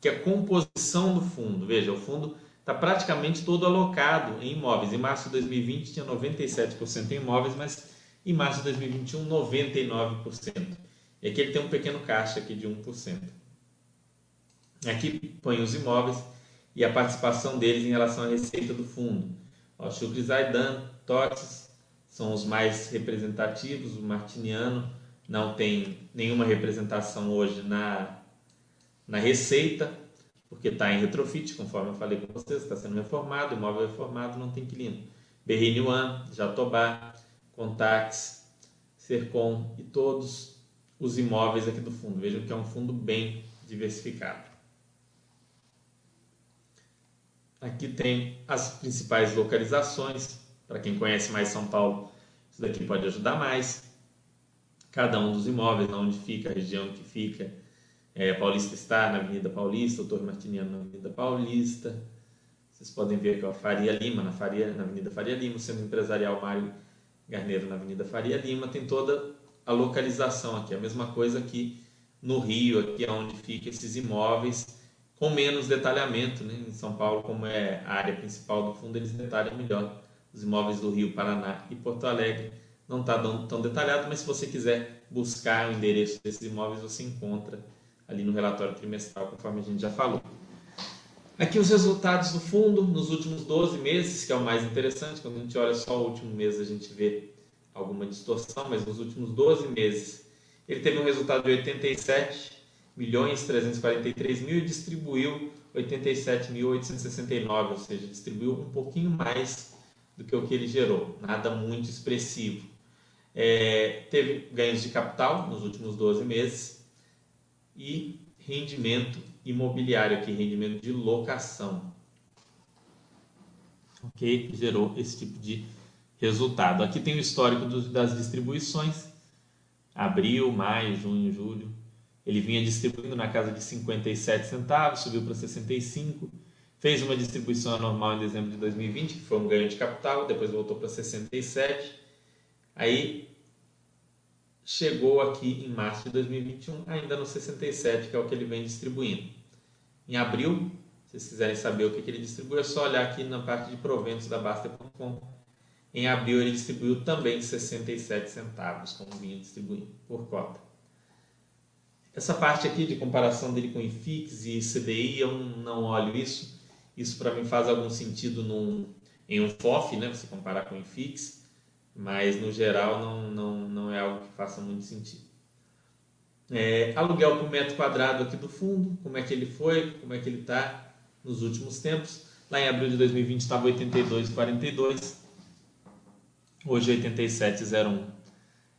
Que a composição do fundo, veja, o fundo está praticamente todo alocado em imóveis. Em março de 2020 tinha 97% em imóveis, mas em março de 2021 99%. E aqui ele tem um pequeno caixa aqui de 1%. Aqui põe os imóveis e a participação deles em relação à receita do fundo. O Shukri Totes são os mais representativos, o Martiniano não tem nenhuma representação hoje na, na receita, porque está em retrofit, conforme eu falei com vocês, está sendo reformado, imóvel reformado, não tem inquilino. Berrini One, Jatobá, Contax, Sercom e todos os imóveis aqui do fundo. Vejam que é um fundo bem diversificado. Aqui tem as principais localizações. Para quem conhece mais São Paulo, isso daqui pode ajudar mais. Cada um dos imóveis, onde fica, a região que fica. É, Paulista está na Avenida Paulista, Torre Martiniano na Avenida Paulista. Vocês podem ver que é a Faria Lima, na, Faria, na Avenida Faria Lima, o Centro Empresarial Mário Garneiro na Avenida Faria Lima. Tem toda a localização aqui. A mesma coisa aqui no Rio, aqui é onde ficam esses imóveis com menos detalhamento. Né? Em São Paulo, como é a área principal do fundo, eles detalham melhor os imóveis do Rio, Paraná e Porto Alegre. Não está tão detalhado, mas se você quiser buscar o endereço desses imóveis, você encontra ali no relatório trimestral, conforme a gente já falou. Aqui os resultados do fundo nos últimos 12 meses, que é o mais interessante, quando a gente olha só o último mês a gente vê alguma distorção, mas nos últimos 12 meses ele teve um resultado de 87 milhões 343 mil e distribuiu 87.869, ou seja, distribuiu um pouquinho mais do que o que ele gerou, nada muito expressivo. É, teve ganhos de capital nos últimos 12 meses e rendimento imobiliário aqui, rendimento de locação. Ok? Gerou esse tipo de resultado. Aqui tem o histórico das distribuições, abril, maio, junho, julho. Ele vinha distribuindo na casa de 57 centavos, subiu para 65, fez uma distribuição normal em dezembro de 2020, que foi um ganho de capital, depois voltou para 67. Aí chegou aqui em março de 2021, ainda no 67, que é o que ele vem distribuindo. Em abril, se vocês quiserem saber o que, que ele distribui, é só olhar aqui na parte de proventos da Basta.com. Em abril, ele distribuiu também 67 centavos, como vinha distribuindo por cota. Essa parte aqui de comparação dele com IFIX e CDI, eu não olho isso. Isso para mim faz algum sentido num, em um FOF, né? você comparar com IFIX, mas no geral não, não, não é algo que faça muito sentido. É, aluguel por metro quadrado aqui do fundo, como é que ele foi, como é que ele está nos últimos tempos. Lá em abril de 2020 estava 82,42, hoje 87,01.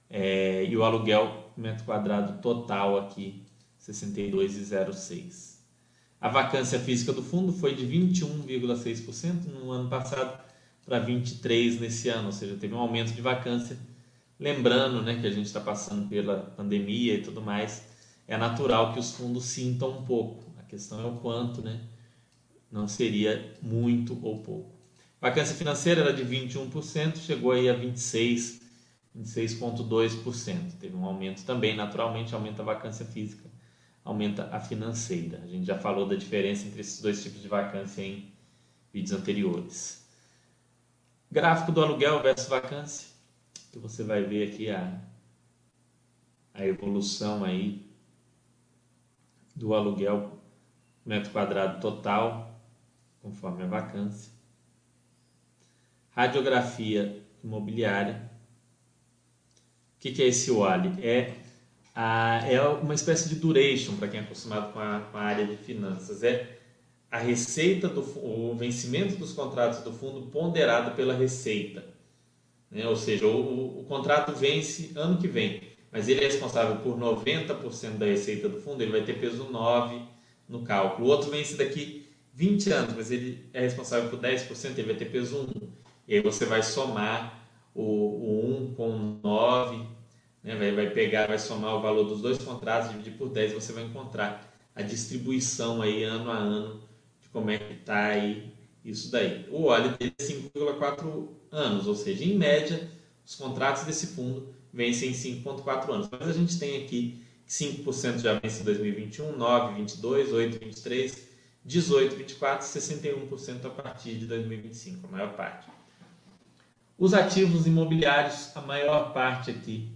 É, e o aluguel por metro quadrado total aqui 62,06. A vacância física do fundo foi de 21,6% no ano passado para 23% nesse ano, ou seja, teve um aumento de vacância Lembrando né, que a gente está passando pela pandemia e tudo mais, é natural que os fundos sintam um pouco. A questão é o quanto, né? Não seria muito ou pouco. Vacância financeira era de 21%, chegou aí a 26%, 26,2%. Teve um aumento também, naturalmente, aumenta a vacância física, aumenta a financeira. A gente já falou da diferença entre esses dois tipos de vacância em vídeos anteriores. Gráfico do aluguel versus vacância que você vai ver aqui a, a evolução aí do aluguel metro quadrado total, conforme a vacância. Radiografia imobiliária. O que, que é esse OALI? É, a, é uma espécie de duration, para quem é acostumado com a, com a área de finanças. É a receita do o vencimento dos contratos do fundo ponderado pela receita. Né? Ou seja, o, o, contrato vence ano que vem, mas ele é responsável por 90% da receita do fundo, ele vai ter peso 9 no cálculo. O outro vence daqui 20 anos, mas ele é responsável por 10%, ele vai ter peso 1. E aí você vai somar o, o 1 com 9, né? vai, vai pegar, vai somar o valor dos dois contratos, dividir por 10, você vai encontrar a distribuição aí ano a ano como é que está aí isso daí. O óleo tem 5,4 anos, ou seja, em média, os contratos desse fundo vencem em 5,4 anos. Mas a gente tem aqui 5% já vence em 2021, 9, 22, 8, 23, 18, 24, 61% a partir de 2025, a maior parte. Os ativos imobiliários, a maior parte aqui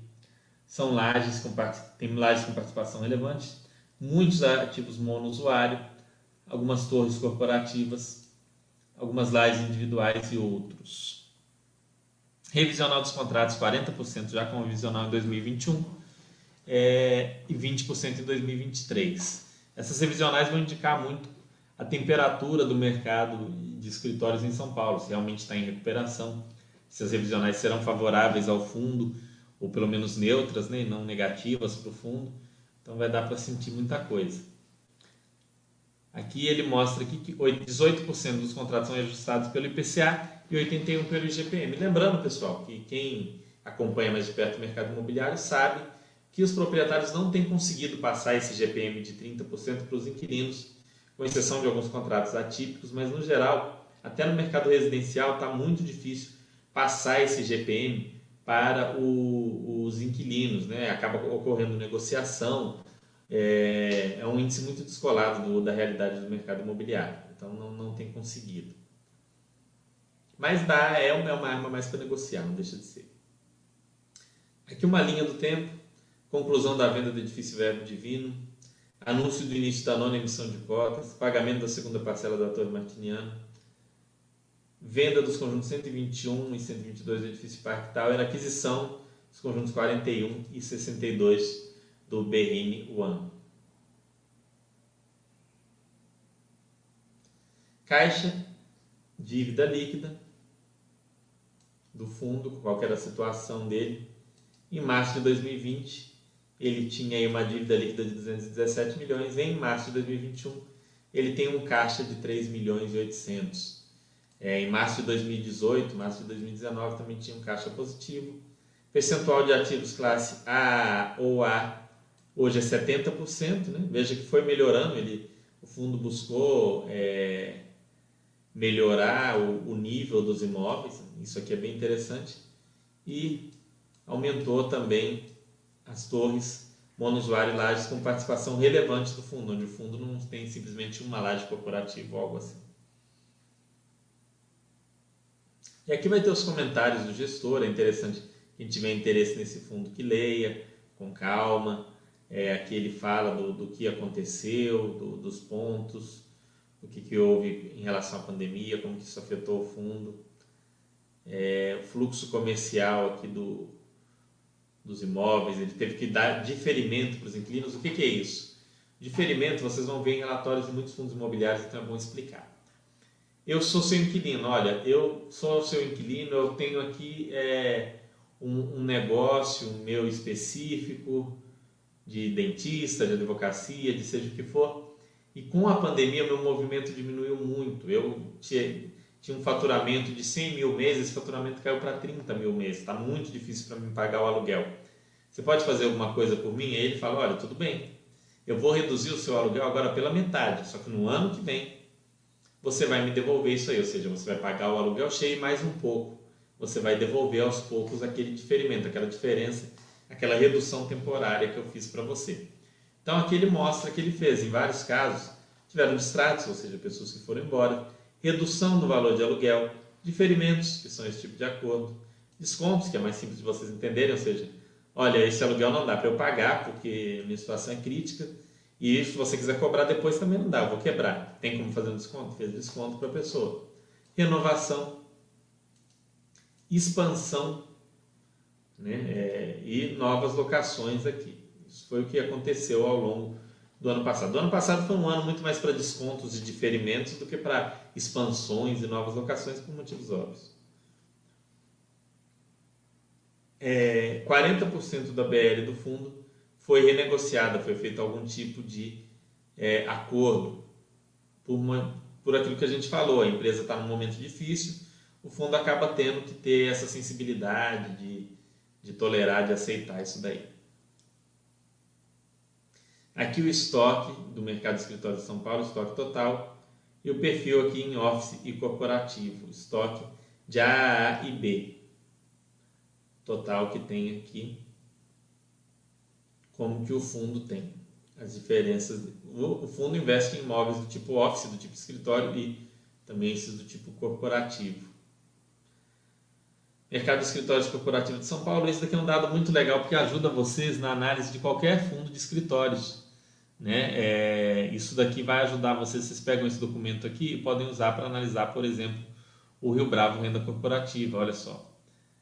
são lajes com, tem lajes com participação relevante, muitos ativos monousuário, algumas torres corporativas, algumas lajes individuais e outros. Revisional dos contratos, 40% já com revisional em 2021 é, e 20% em 2023. Essas revisionais vão indicar muito a temperatura do mercado de escritórios em São Paulo, se realmente está em recuperação, se as revisionais serão favoráveis ao fundo, ou pelo menos neutras, né, não negativas para o fundo. Então vai dar para sentir muita coisa. Aqui ele mostra aqui que 18% dos contratos são ajustados pelo IPCA e 81% pelo IGPM. Lembrando, pessoal, que quem acompanha mais de perto o mercado imobiliário sabe que os proprietários não têm conseguido passar esse GPM de 30% para os inquilinos, com exceção de alguns contratos atípicos, mas no geral, até no mercado residencial está muito difícil passar esse GPM para o, os inquilinos, né? acaba ocorrendo negociação, é, é um índice muito descolado do, da realidade do mercado imobiliário, então não, não tem conseguido. Mas dá, é uma, é arma mais para negociar, não deixa de ser. Aqui uma linha do tempo, conclusão da venda do edifício Verbo Divino, anúncio do início da nona emissão de cotas, pagamento da segunda parcela da Torre Martiniana, venda dos conjuntos 121 e 122 do edifício Parque Tower, aquisição dos conjuntos 41 e 62 do Berrine One. Caixa, dívida líquida do fundo, qual era a situação dele. Em março de 2020, ele tinha aí uma dívida líquida de 217 milhões. Em março de 2021, ele tem um caixa de 3 milhões e 800. É, em março de 2018, março de 2019 também tinha um caixa positivo. Percentual de ativos classe A ou A hoje é 70%, né? Veja que foi melhorando, ele, o fundo buscou é, melhorar o, o nível dos imóveis, isso aqui é bem interessante, e aumentou também as torres monosuário e lajes com participação relevante do fundo, onde o fundo não tem simplesmente uma laje corporativa ou algo assim. E aqui vai ter os comentários do gestor, é interessante quem tiver interesse nesse fundo que leia com calma. É, aqui ele fala do, do que aconteceu, do, dos pontos, o que, que houve em relação à pandemia, como que isso afetou o fundo. É, o fluxo comercial aqui do, dos imóveis, ele teve que dar diferimento para os inquilinos. O que, que é isso? Diferimento vocês vão ver em relatórios de muitos fundos imobiliários, então é bom explicar. Eu sou seu inquilino, olha, eu sou seu inquilino, eu tenho aqui é, um, um, negócio meu específico de dentista, de advocacia, de seja o que for, e com a pandemia meu movimento diminuiu muito. Eu tinha, tinha um faturamento de 100 mil meses, esse faturamento caiu para 30 mil meses, está muito difícil para mim pagar o aluguel. Você pode fazer alguma coisa por mim? Aí ele fala, olha, tudo bem, eu vou reduzir o seu aluguel agora pela metade, só que no ano que vem você vai me devolver isso aí, ou seja, você vai pagar o aluguel cheio mais um pouco. Você vai devolver aos poucos aquele diferimento, aquela diferença, aquela redução temporária que eu fiz para você. Então aqui ele mostra que ele fez, em vários casos, tiveram distratos, ou seja, pessoas que foram embora, redução no valor de aluguel, diferimentos, que são esse tipo de acordo, descontos, que é mais simples de vocês entenderem, ou seja, olha, esse aluguel não dá para eu pagar porque minha situação é crítica, e se você quiser cobrar depois também não dá, eu vou quebrar. Tem como fazer um desconto? Fez desconto para a pessoa. Renovação, expansão né? É, e novas locações aqui. Isso foi o que aconteceu ao longo do ano passado. Do ano passado foi um ano muito mais para descontos e diferimentos do que para expansões e novas locações por motivos óbvios. É, 40% da BL do fundo foi renegociada, foi feito algum tipo de é, acordo por, uma, por aquilo que a gente falou. A empresa está num momento difícil, o fundo acaba tendo que ter essa sensibilidade de, de tolerar, de aceitar isso daí. Aqui o estoque do mercado de escritório de São Paulo, estoque total, e o perfil aqui em Office e corporativo, estoque de A, e B. Total que tem aqui como que o fundo tem. As diferenças. O fundo investe em imóveis do tipo office, do tipo escritório e também esses do tipo corporativo. Mercado de escritórios corporativo de São Paulo, esse daqui é um dado muito legal porque ajuda vocês na análise de qualquer fundo de escritórios. Né? É, isso daqui vai ajudar vocês, vocês pegam esse documento aqui e podem usar para analisar, por exemplo, o Rio Bravo Renda Corporativa, olha só.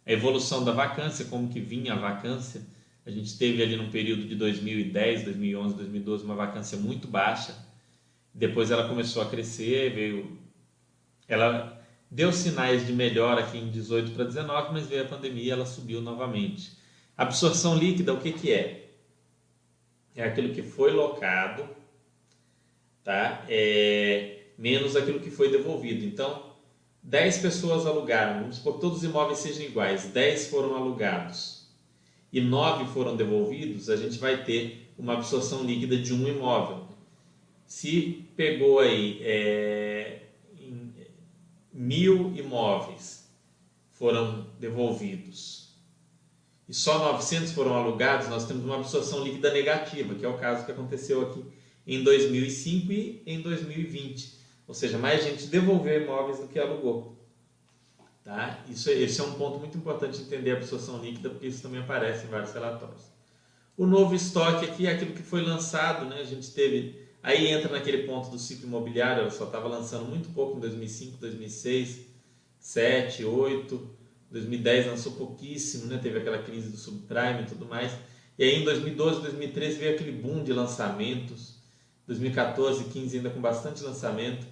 A evolução da vacância, como que vinha a vacância, a gente teve ali no período de 2010, 2011, 2012 uma vacância muito baixa Depois ela começou a crescer, veio. Ela deu sinais de melhora aqui em 18 para 19, mas veio a pandemia e ela subiu novamente. Absorção líquida, o que, que é? É aquilo que foi locado, tá? É, menos aquilo que foi devolvido. Então, 10 pessoas alugaram, vamos supor que todos os imóveis sejam iguais, 10 foram alugados e 9 foram devolvidos, a gente vai ter uma absorção líquida de um imóvel. Se pegou aí é, mil imóveis foram devolvidos e só 900 foram alugados, nós temos uma absorção líquida negativa, que é o caso que aconteceu aqui em 2005 e em 2020. Ou seja, mais gente devolveu imóveis do que alugou. Tá? Isso, esse é um ponto muito importante entender a absorção líquida, porque isso também aparece em vários relatórios. O novo estoque aqui é aquilo que foi lançado, né? a gente teve. Aí entra naquele ponto do ciclo imobiliário, ela só estava lançando muito pouco em 2005, 2006, 2007, 2008, 2010 lançou pouquíssimo, né? teve aquela crise do subprime e tudo mais. E aí em 2012, 2013 veio aquele boom de lançamentos, 2014, 15 ainda com bastante lançamento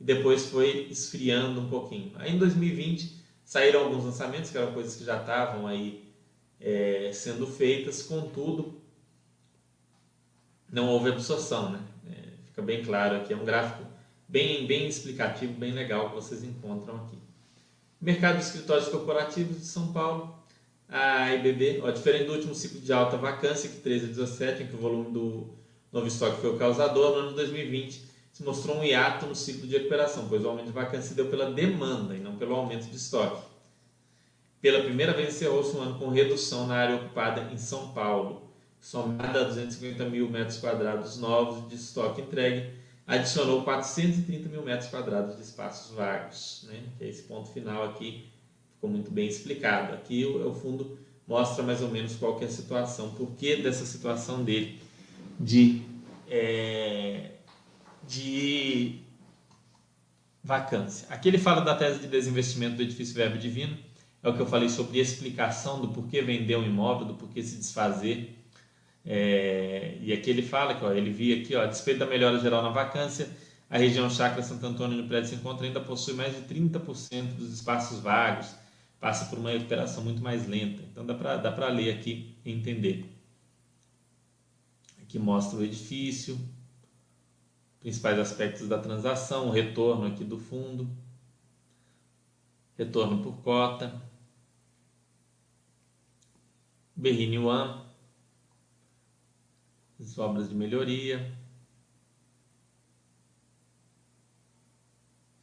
e depois foi esfriando um pouquinho. Aí em 2020 saíram alguns lançamentos, que eram coisas que já estavam aí é, sendo feitas, contudo não houve absorção, né? Fica bem claro aqui, é um gráfico bem, bem explicativo, bem legal que vocês encontram aqui. Mercado de escritórios corporativos de São Paulo, a IBB, ó, diferente do último ciclo de alta vacância, que 13 a 17, em que o volume do novo estoque foi o causador, no ano 2020 se mostrou um hiato no ciclo de recuperação, pois o aumento de vacância deu pela demanda e não pelo aumento de estoque. Pela primeira vez encerrou-se um ano com redução na área ocupada em São Paulo, somada a 250 mil metros quadrados novos de estoque entregue, adicionou 430 mil metros quadrados de espaços vagos. Né? Que é esse ponto final aqui ficou muito bem explicado. Aqui o, o fundo mostra mais ou menos qual é a situação, por que dessa situação dele de é, de vacância. Aqui ele fala da tese de desinvestimento do edifício Verbo Divino, é o que eu falei sobre explicação do porquê vender um imóvel, do porquê se desfazer. É, e aqui ele fala que ó, ele via aqui, ó, a despeito da melhora geral na vacância, a região Chácara Santo Antônio no prédio se encontra ainda possui mais de 30% dos espaços vagos, passa por uma recuperação muito mais lenta. Então dá para dá ler aqui e entender. Aqui mostra o edifício, principais aspectos da transação, o retorno aqui do fundo, retorno por cota, Berrini One, as obras de melhoria,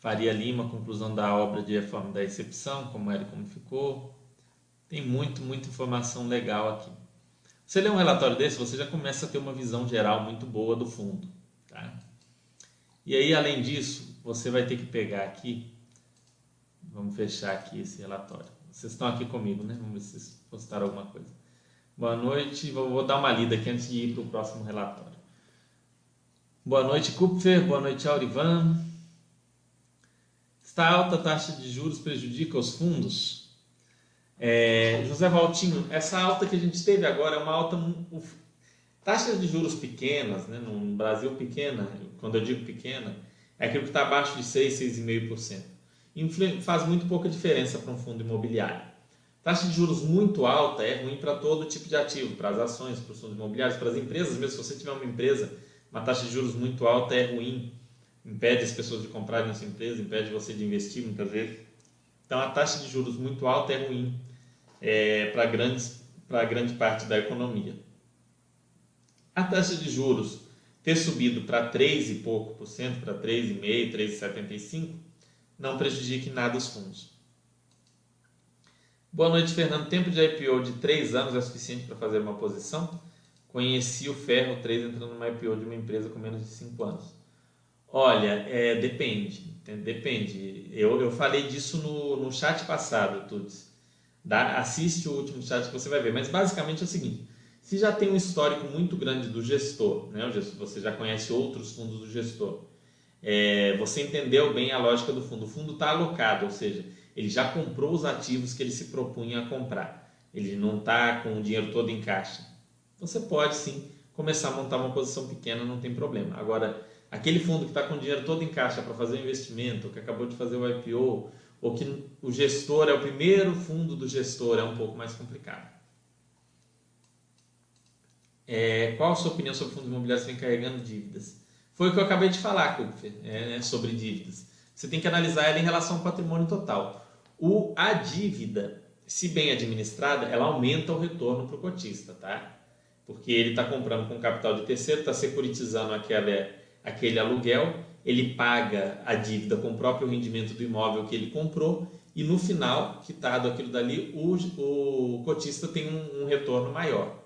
Faria Lima, conclusão da obra de reforma da recepção, como era e como ficou. Tem muito, muita informação legal aqui. Você lê um relatório desse, você já começa a ter uma visão geral muito boa do fundo. Tá? E aí, além disso, você vai ter que pegar aqui, vamos fechar aqui esse relatório. Vocês estão aqui comigo, né? Vamos ver se vocês postaram alguma coisa. Boa noite, vou, dar uma lida aqui antes de ir para o próximo relatório. Boa noite, Kupfer. Boa noite, Aurivan. Está alta taxa de juros prejudica os fundos? É, José Valtinho, essa alta que a gente teve agora é uma alta Taxas de juros pequenas, né, no Brasil pequena, quando eu digo pequena, é aquilo que está abaixo de 6, 6,5%. Faz muito pouca diferença para um fundo imobiliário. Taxa de juros muito alta é ruim para todo tipo de ativo, para as ações, para os fundos imobiliários, para as empresas, mesmo se você tiver uma empresa, uma taxa de juros muito alta é ruim, impede as pessoas de comprarem na sua empresa, impede você de investir muitas vezes. Então a taxa de juros muito alta é ruim é, para grande parte da economia a taxa de juros ter subido para 3 e pouco por cento, para 3,5%, 3,75%, não prejudique nada os fundos. Boa noite, Fernando. Tempo de IPO de 3 anos é suficiente para fazer uma posição? Conheci o Ferro 3 entrando numa IPO de uma empresa com menos de 5 anos. Olha, é, depende. Depende. Eu, eu falei disso no, no chat passado, Tudes. Assiste o último chat que você vai ver. Mas basicamente é o seguinte: se já tem um histórico muito grande do gestor, né? você já conhece outros fundos do gestor, é, você entendeu bem a lógica do fundo. O fundo está alocado, ou seja, ele já comprou os ativos que ele se propunha a comprar. Ele não está com o dinheiro todo em caixa. Você pode sim começar a montar uma posição pequena, não tem problema. Agora, Aquele fundo que está com o dinheiro todo em caixa para fazer investimento, que acabou de fazer o IPO, ou que o gestor é o primeiro fundo do gestor, é um pouco mais complicado. É, qual a sua opinião sobre fundos imobiliários vem carregando dívidas? Foi o que eu acabei de falar, Kupfer, é, né, sobre dívidas. Você tem que analisar ela em relação ao patrimônio total. O, a dívida, se bem administrada, ela aumenta o retorno para o cotista, tá? Porque ele está comprando com capital de terceiro, está securitizando aquele, aquele aluguel, ele paga a dívida com o próprio rendimento do imóvel que ele comprou e no final, quitado aquilo dali, o, o cotista tem um, um retorno maior.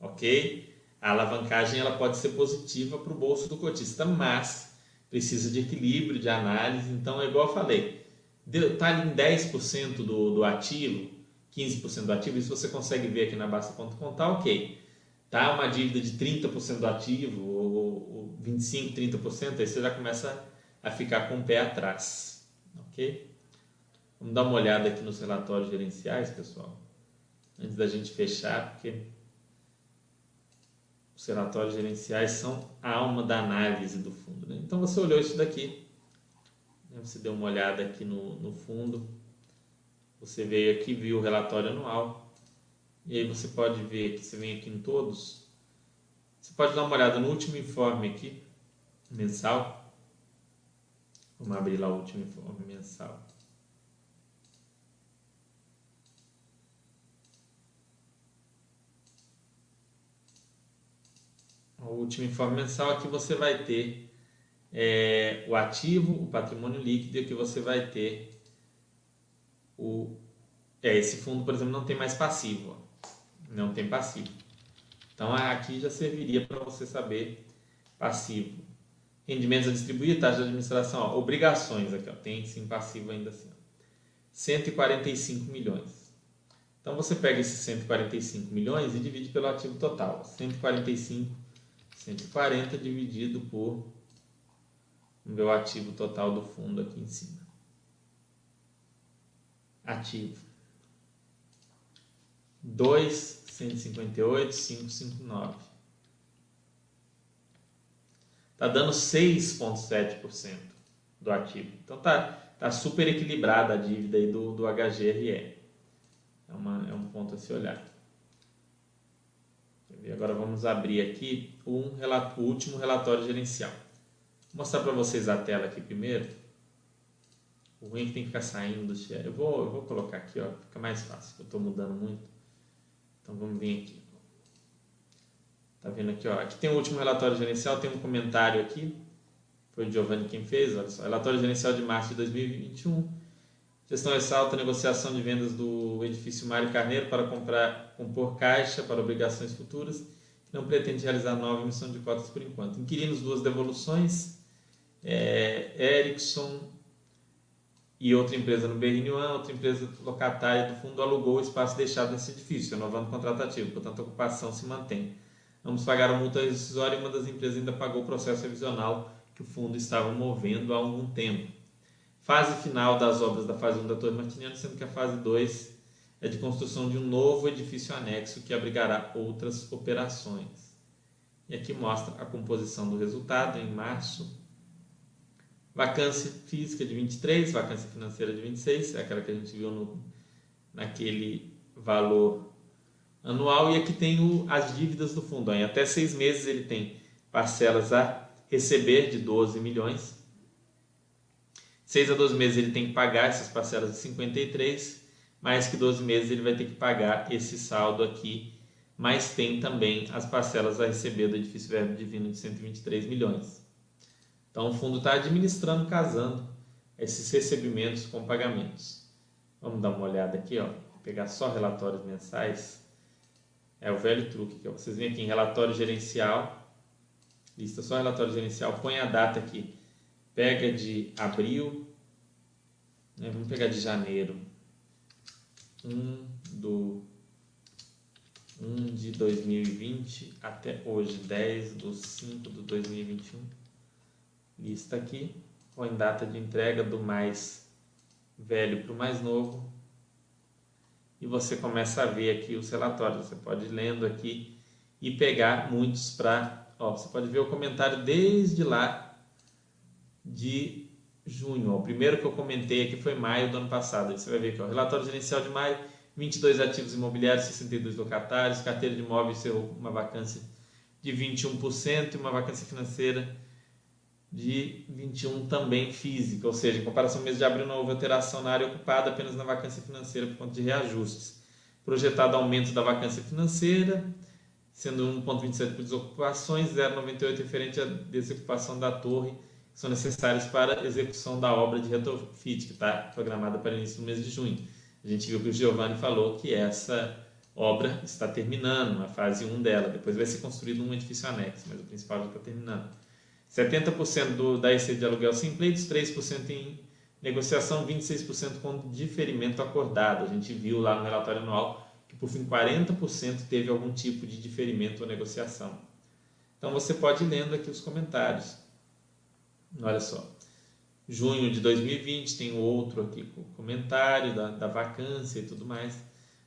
Ok? A alavancagem ela pode ser positiva para o bolso do cotista, mas precisa de equilíbrio, de análise. Então, é igual eu falei, está ali em 10% do, do ativo, 15% do ativo, isso você consegue ver aqui na Basta.com, tá ok. Tá uma dívida de 30% do ativo, ou, ou 25%, 30%, aí você já começa a ficar com o pé atrás, ok? Vamos dar uma olhada aqui nos relatórios gerenciais, pessoal, antes da gente fechar, porque os relatórios gerenciais são a alma da análise do fundo. Né? Então você olhou isso daqui? Você deu uma olhada aqui no, no fundo, você veio aqui, viu o relatório anual, e aí você pode ver que você vem aqui em todos, você pode dar uma olhada no último informe aqui, mensal. Vamos abrir lá o último informe mensal. o último informe mensal aqui você vai ter é, o ativo, o patrimônio líquido e que você vai ter o é, esse fundo, por exemplo, não tem mais passivo, ó. não tem passivo. Então aqui já serviria para você saber passivo. Rendimentos a distribuir, taxa de administração, ó, obrigações aqui, ó, tem sim passivo ainda assim. Ó. 145 milhões. Então você pega esses 145 milhões e divide pelo ativo total. 145 140 dividido por o meu ativo total do fundo aqui em cima. Ativo. 2, 158, 559. Está dando 6,7% do ativo. Então tá, tá super equilibrada a dívida aí do, do HGRE. É, uma, é um ponto a se olhar. E agora vamos abrir aqui um relato, o último relatório gerencial. Vou mostrar para vocês a tela aqui primeiro. O ruim é que tem que ficar saindo do share. Eu vou, eu vou colocar aqui, ó, fica mais fácil, eu estou mudando muito. Então vamos vir aqui. Tá vendo aqui, ó? Aqui tem o último relatório gerencial, tem um comentário aqui. Foi o Giovanni quem fez, olha só. Relatório gerencial de março de 2021 Gestão ressalta negociação de vendas do edifício Mário Carneiro para comprar, compor caixa para obrigações futuras, não pretende realizar nova emissão de cotas por enquanto. Inquilinos duas devoluções, é, Ericsson e outra empresa no BRN1, outra empresa locatária do fundo alugou o espaço deixado nesse edifício, renovando o contrato ativo, portanto a ocupação se mantém. Ambos pagaram multa rescisória e uma das empresas ainda pagou o processo revisional que o fundo estava movendo há algum tempo fase final das obras da fase 1 da Torre Martiniano, sendo que a fase 2 é de construção de um novo edifício anexo que abrigará outras operações. E aqui mostra a composição do resultado em março. Vacância física de 23, vacância financeira de 26, é aquela que a gente viu no, naquele valor anual. E aqui tem o, as dívidas do fundo. Em até seis meses ele tem parcelas a receber de 12 milhões 6 a 12 meses ele tem que pagar essas parcelas de 53, mais que 12 meses ele vai ter que pagar esse saldo aqui, mas tem também as parcelas a receber do edifício Verbo Divino de 123 milhões. Então o fundo está administrando, casando esses recebimentos com pagamentos. Vamos dar uma olhada aqui, ó. Vou pegar só relatórios mensais. É o velho truque que vocês veem aqui em relatório gerencial, lista só relatório gerencial, põe a data aqui pega de abril, né, vamos pegar de janeiro, 1 do 1 de 2020 até hoje, 10 do 5 de 2021. Lista aqui, ou em data de entrega do mais velho para o mais novo. E você começa a ver aqui os relatórios. Você pode ir lendo aqui e pegar muitos para você pode ver o comentário desde lá de junho. Ó. O primeiro que eu comentei aqui foi maio do ano passado. Você vai ver que o relatório gerencial de maio, 22 ativos imobiliários, 62 locatários, carteira de imóveis uma vacância de 21% e uma vacância financeira de 21 também física, ou seja, em comparação ao mês de abril não houve alteração na área ocupada, apenas na vacância financeira por conta de reajustes. Projetado aumento da vacância financeira, sendo 1,27 por desocupações, 0,98 referente à desocupação da torre, que são necessários para execução da obra de retrofit, que está programada para início do mês de junho. A gente viu que o Giovanni falou que essa obra está terminando, a fase 1 dela, depois vai ser construído um edifício anexo, mas o principal já está terminando. 70% do, da receita de aluguel sem pleitos, 3% em negociação, 26% com diferimento acordado. A gente viu lá no relatório anual que por fim 40% teve algum tipo de diferimento ou negociação. Então você pode ir lendo aqui os comentários. Olha só. Junho de 2020 tem outro aqui com comentário da, da vacância e tudo mais.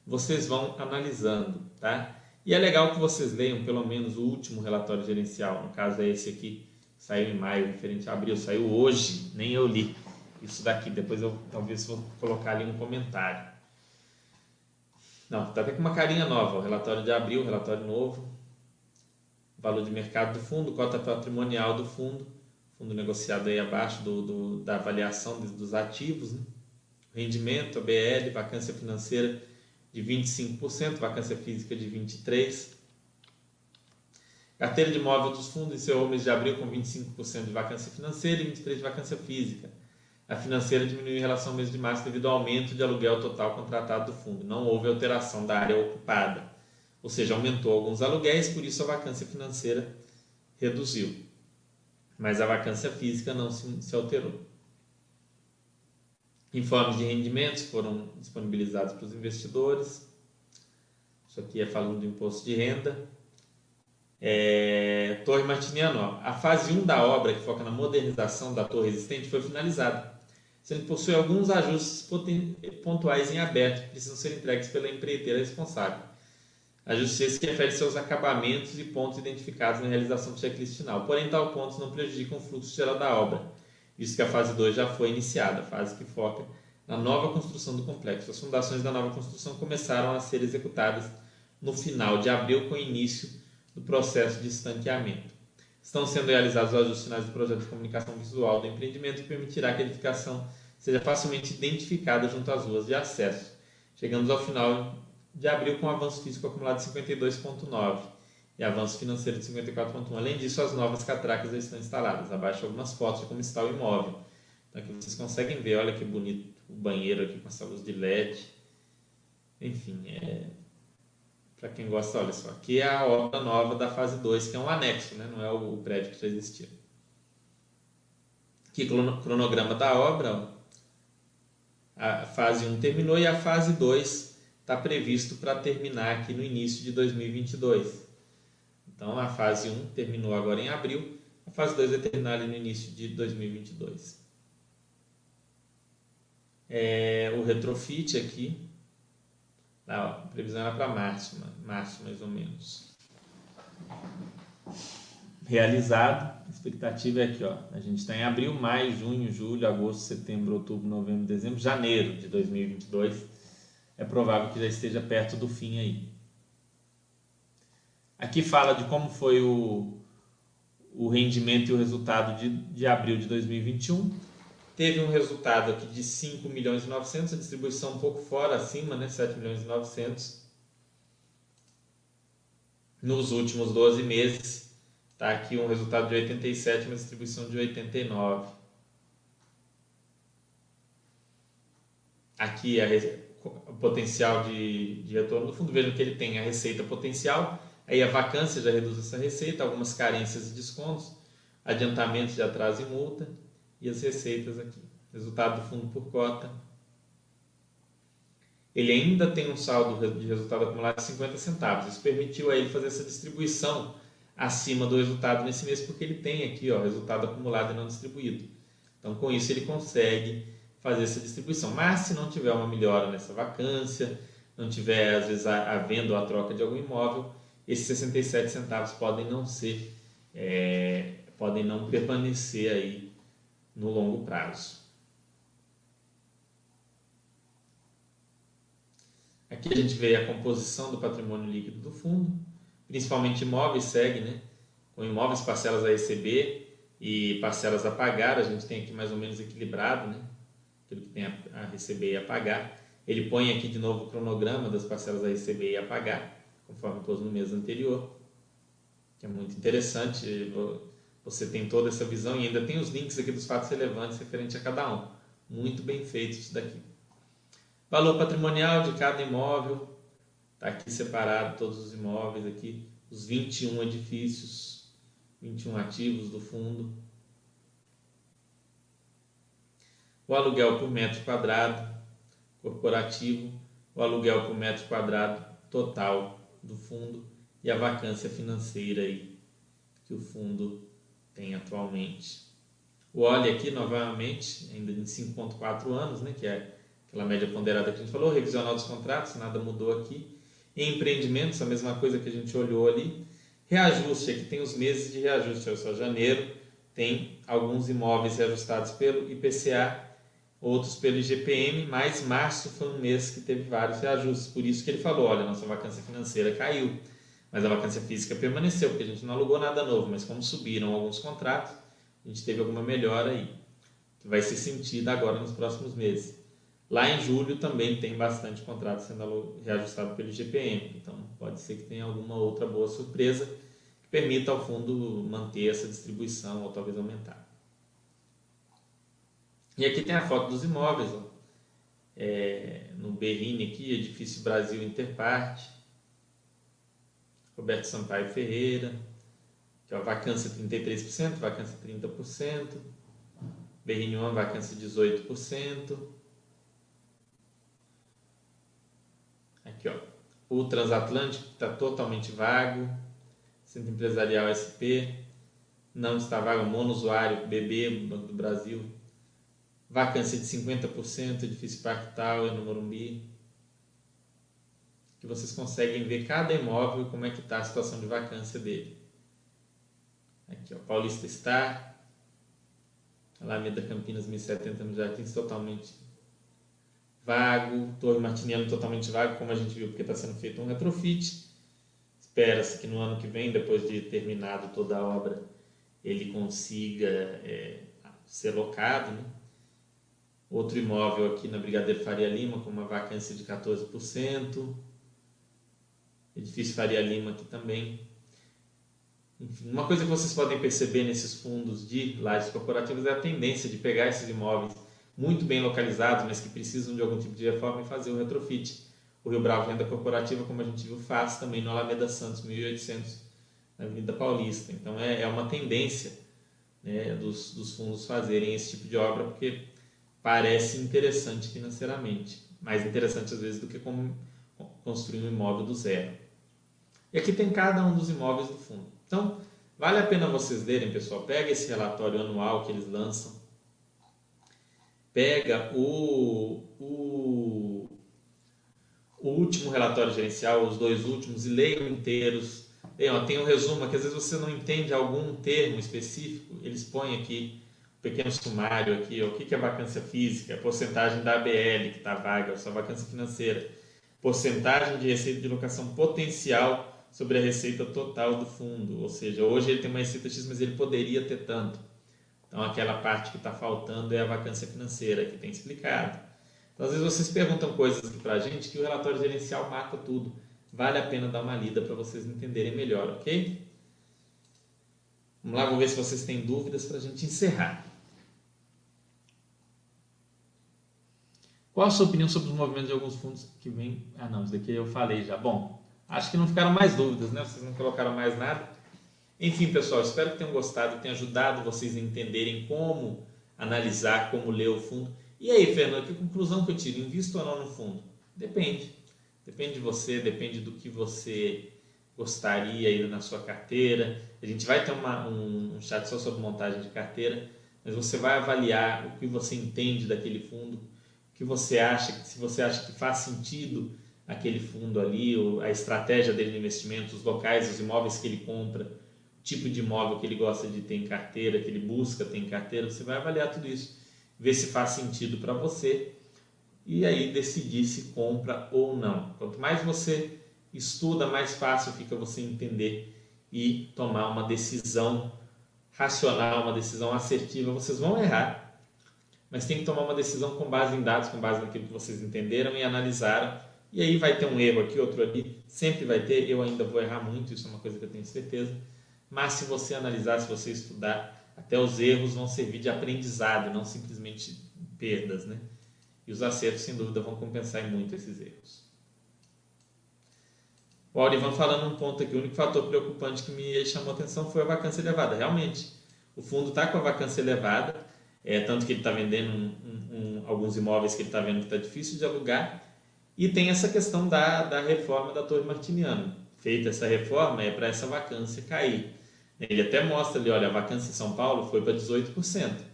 Vocês vão analisando, tá? E é legal que vocês leiam pelo menos o último relatório gerencial, no caso é esse aqui, saiu em maio, referente a abril, saiu hoje, nem eu li isso daqui. Depois eu talvez vou colocar ali um comentário. Não, está até com uma carinha nova. O relatório de abril, relatório novo. Valor de mercado do fundo, cota patrimonial do fundo. Fundo negociado aí abaixo do, do da avaliação dos ativos. Né? Rendimento, ABL, vacância financeira de 25%, vacância física de 23%. Carteira de imóvel dos fundos encerrou o mês de abril com 25% de vacância financeira e 23% de vacância física. A financeira diminuiu em relação ao mês de março devido ao aumento de aluguel total contratado do fundo. Não houve alteração da área ocupada, ou seja, aumentou alguns aluguéis, por isso a vacância financeira reduziu. Mas a vacância física não se, se alterou. Informes de rendimentos foram disponibilizados para os investidores. Isso aqui é falando do imposto de renda. É, torre Martiniano, a fase 1 da obra, que foca na modernização da torre existente, foi finalizada, sendo possui alguns ajustes pontuais em aberto que precisam ser entregues pela empreiteira responsável. Ajustes que referem seus acabamentos e pontos identificados na realização do checklist final. Porém, tal pontos não prejudicam o fluxo geral da obra, visto que a fase 2 já foi iniciada, fase que foca na nova construção do complexo. As fundações da nova construção começaram a ser executadas no final de abril, com início do processo de estanqueamento. Estão sendo realizados os ajustes finais do projeto de comunicação visual do empreendimento que permitirá que a edificação seja facilmente identificada junto às ruas de acesso. Chegamos ao final de abril com avanço físico acumulado de 52,9 e avanço financeiro de 54,1. Além disso, as novas catracas já estão instaladas. Abaixo algumas fotos de como está o imóvel. Então aqui vocês conseguem ver, olha que bonito o banheiro aqui com essa luz de LED. Enfim, é para quem gosta, olha só, aqui é a obra nova da fase 2, que é um anexo, né? não é o prédio que já existia. Aqui cronograma da obra, ó. a fase 1 terminou e a fase 2 está previsto para terminar aqui no início de 2022. Então a fase 1 terminou agora em abril, a fase 2 vai terminar ali no início de 2022. É, o retrofit aqui, a previsão era para março, março mais ou menos. Realizado, a expectativa é aqui, ó. A gente está em abril, maio, junho, julho, agosto, setembro, outubro, novembro, dezembro, janeiro de 2022. É provável que já esteja perto do fim aí. Aqui fala de como foi o, o rendimento e o resultado de, de abril de 2021 teve um resultado aqui de 5 milhões e 900, a distribuição um pouco fora, acima, né, 7 milhões e 900. Nos últimos 12 meses, está aqui um resultado de 87, uma distribuição de 89. Aqui é o potencial de, de retorno do fundo, vejam que ele tem a receita potencial, aí a vacância já reduz essa receita, algumas carências e descontos, adiantamentos de atraso e multa, e as receitas aqui. Resultado do fundo por cota. Ele ainda tem um saldo de resultado acumulado de 50 centavos. Isso permitiu a ele fazer essa distribuição acima do resultado nesse mês, porque ele tem aqui ó, resultado acumulado e não distribuído. Então, com isso, ele consegue fazer essa distribuição. Mas, se não tiver uma melhora nessa vacância, não tiver, às vezes, a, a venda ou a troca de algum imóvel, esses 67 centavos podem não ser é, podem não permanecer aí no longo prazo. Aqui a gente vê a composição do patrimônio líquido do fundo, principalmente imóveis segue, né? Com imóveis, parcelas a receber e parcelas a pagar, a gente tem aqui mais ou menos equilibrado, né? Aquilo que tem a receber e a pagar. Ele põe aqui de novo o cronograma das parcelas a receber e a pagar, conforme pôs no mês anterior, que é muito interessante. Você tem toda essa visão e ainda tem os links aqui dos fatos relevantes referente a cada um. Muito bem feito isso daqui. Valor patrimonial de cada imóvel, está aqui separado todos os imóveis aqui, os 21 edifícios, 21 ativos do fundo. O aluguel por metro quadrado corporativo, o aluguel por metro quadrado total do fundo e a vacância financeira aí que o fundo tem atualmente. O OLE aqui novamente, ainda em 5.4 anos, né, que é aquela média ponderada que a gente falou, revisional dos contratos, nada mudou aqui. Em empreendimentos, a mesma coisa que a gente olhou ali. Reajuste, aqui tem os meses de reajuste, olha só, janeiro tem alguns imóveis reajustados pelo IPCA, outros pelo IGPM, mas março foi um mês que teve vários reajustes, por isso que ele falou, olha, nossa vacância financeira caiu, mas a vacância física permaneceu, porque a gente não alugou nada novo, mas como subiram alguns contratos, a gente teve alguma melhora aí, que vai ser sentida agora nos próximos meses. Lá em julho também tem bastante contrato sendo reajustado pelo GPM, então pode ser que tenha alguma outra boa surpresa que permita ao fundo manter essa distribuição ou talvez aumentar. E aqui tem a foto dos imóveis, ó. É, no Berrine aqui, Edifício Brasil Interparte, Roberto Sampaio Ferreira, que é vacância 33%, vacância 30%, Berrine 1, vacância 18%, Aqui, ó. O transatlântico está totalmente vago. Centro Empresarial SP não está vago. Monousuário BB, Banco do Brasil. Vacância de 50%, edifício Parque Tower no Morumbi. Vocês conseguem ver cada imóvel como é que está a situação de vacância dele. Aqui, ó, Paulista Star. Alameda Campinas 1070 no Jardins, totalmente vago, torre martiniano totalmente vago, como a gente viu, porque está sendo feito um retrofit. Espera-se que no ano que vem, depois de terminado toda a obra, ele consiga é, ser locado. Né? Outro imóvel aqui na Brigadeiro Faria Lima, com uma vacância de 14%. Edifício Faria Lima aqui também. Enfim, uma coisa que vocês podem perceber nesses fundos de lajes corporativas é a tendência de pegar esses imóveis muito bem localizados, mas que precisam de algum tipo de reforma e fazer o retrofit. O Rio Bravo Renda Corporativa, como a gente viu, faz também no Alameda Santos, 1800, na Avenida Paulista. Então é, é uma tendência né, dos, dos fundos fazerem esse tipo de obra, porque parece interessante financeiramente, mais interessante às vezes do que como construir um imóvel do zero. E aqui tem cada um dos imóveis do fundo. Então, vale a pena vocês lerem, pessoal. Pega esse relatório anual que eles lançam pega o, o, o último relatório gerencial, os dois últimos, e leiam inteiros. Leiam, tem um resumo que às vezes você não entende algum termo específico, eles põem aqui um pequeno sumário aqui, ó, o que é vacância física, a porcentagem da ABL que está vaga, sua vacância financeira, porcentagem de receita de locação potencial sobre a receita total do fundo, ou seja, hoje ele tem uma receita X, mas ele poderia ter tanto. Então, aquela parte que está faltando é a vacância financeira, que tem explicado. Então, às vezes vocês perguntam coisas para a gente que o relatório gerencial mata tudo. Vale a pena dar uma lida para vocês entenderem melhor, ok? Vamos lá, vou ver se vocês têm dúvidas para a gente encerrar. Qual a sua opinião sobre os movimentos de alguns fundos que vêm? Ah, não, isso daqui eu falei já. Bom, acho que não ficaram mais dúvidas, né? Vocês não colocaram mais nada. Enfim, pessoal, espero que tenham gostado, tenha ajudado vocês a entenderem como analisar, como ler o fundo. E aí, Fernando, que conclusão que eu tiro? Invisto ou não no fundo? Depende. Depende de você, depende do que você gostaria aí na sua carteira. A gente vai ter uma, um, um chat só sobre montagem de carteira, mas você vai avaliar o que você entende daquele fundo, o que você acha, se você acha que faz sentido aquele fundo ali, a estratégia dele de investimento, os locais, os imóveis que ele compra, tipo de imóvel que ele gosta de ter em carteira, que ele busca ter em carteira, você vai avaliar tudo isso, ver se faz sentido para você e aí decidir se compra ou não. Quanto mais você estuda, mais fácil fica você entender e tomar uma decisão racional, uma decisão assertiva. Vocês vão errar, mas tem que tomar uma decisão com base em dados, com base naquilo que vocês entenderam e analisaram. E aí vai ter um erro aqui, outro ali, sempre vai ter. Eu ainda vou errar muito, isso é uma coisa que eu tenho certeza. Mas se você analisar, se você estudar, até os erros vão servir de aprendizado, não simplesmente perdas, né? E os acertos, sem dúvida, vão compensar muito esses erros. O Aurivan falando um ponto aqui, o único fator preocupante que me chamou a atenção foi a vacância elevada. Realmente, o fundo está com a vacância elevada, é, tanto que ele está vendendo um, um, um, alguns imóveis que ele está vendo que está difícil de alugar, e tem essa questão da, da reforma da Torre Martiniano. Feita essa reforma, é para essa vacância cair. Ele até mostra ali, olha, a vacância em São Paulo foi para 18%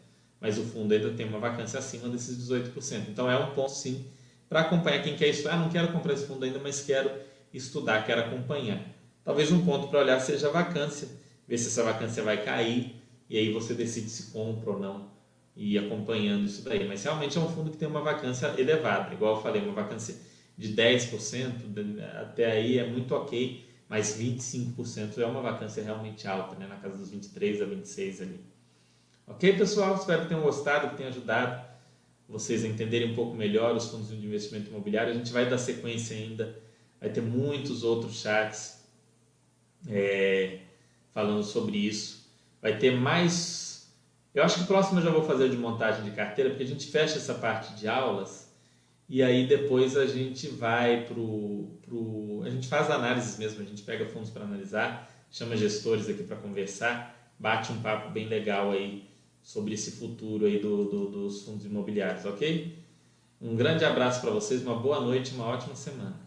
mas o fundo ainda tem uma vacância acima desses 18%. Então é um ponto sim para acompanhar quem quer estudar. Ah, não quero comprar esse fundo ainda, mas quero estudar, quero acompanhar. Talvez um ponto para olhar seja a vacância, ver se essa vacância vai cair e aí você decide se compra ou não e ir acompanhando isso daí. Mas realmente é um fundo que tem uma vacância elevada, igual eu falei, uma vacância de 10%, até aí é muito ok, mas 25% é uma vacância realmente alta, né? na casa dos 23 a 26 ali. Ok, pessoal? Espero que tenham gostado, que tenha ajudado vocês a entenderem um pouco melhor os fundos de investimento imobiliário. A gente vai dar sequência ainda, vai ter muitos outros chats é, falando sobre isso. Vai ter mais. Eu acho que o próximo eu já vou fazer de montagem de carteira, porque a gente fecha essa parte de aulas e aí depois a gente vai pro, pro a gente faz análises mesmo, a gente pega fundos para analisar, chama gestores aqui para conversar, bate um papo bem legal aí sobre esse futuro aí do, do, dos fundos imobiliários, ok? Um grande abraço para vocês, uma boa noite, uma ótima semana.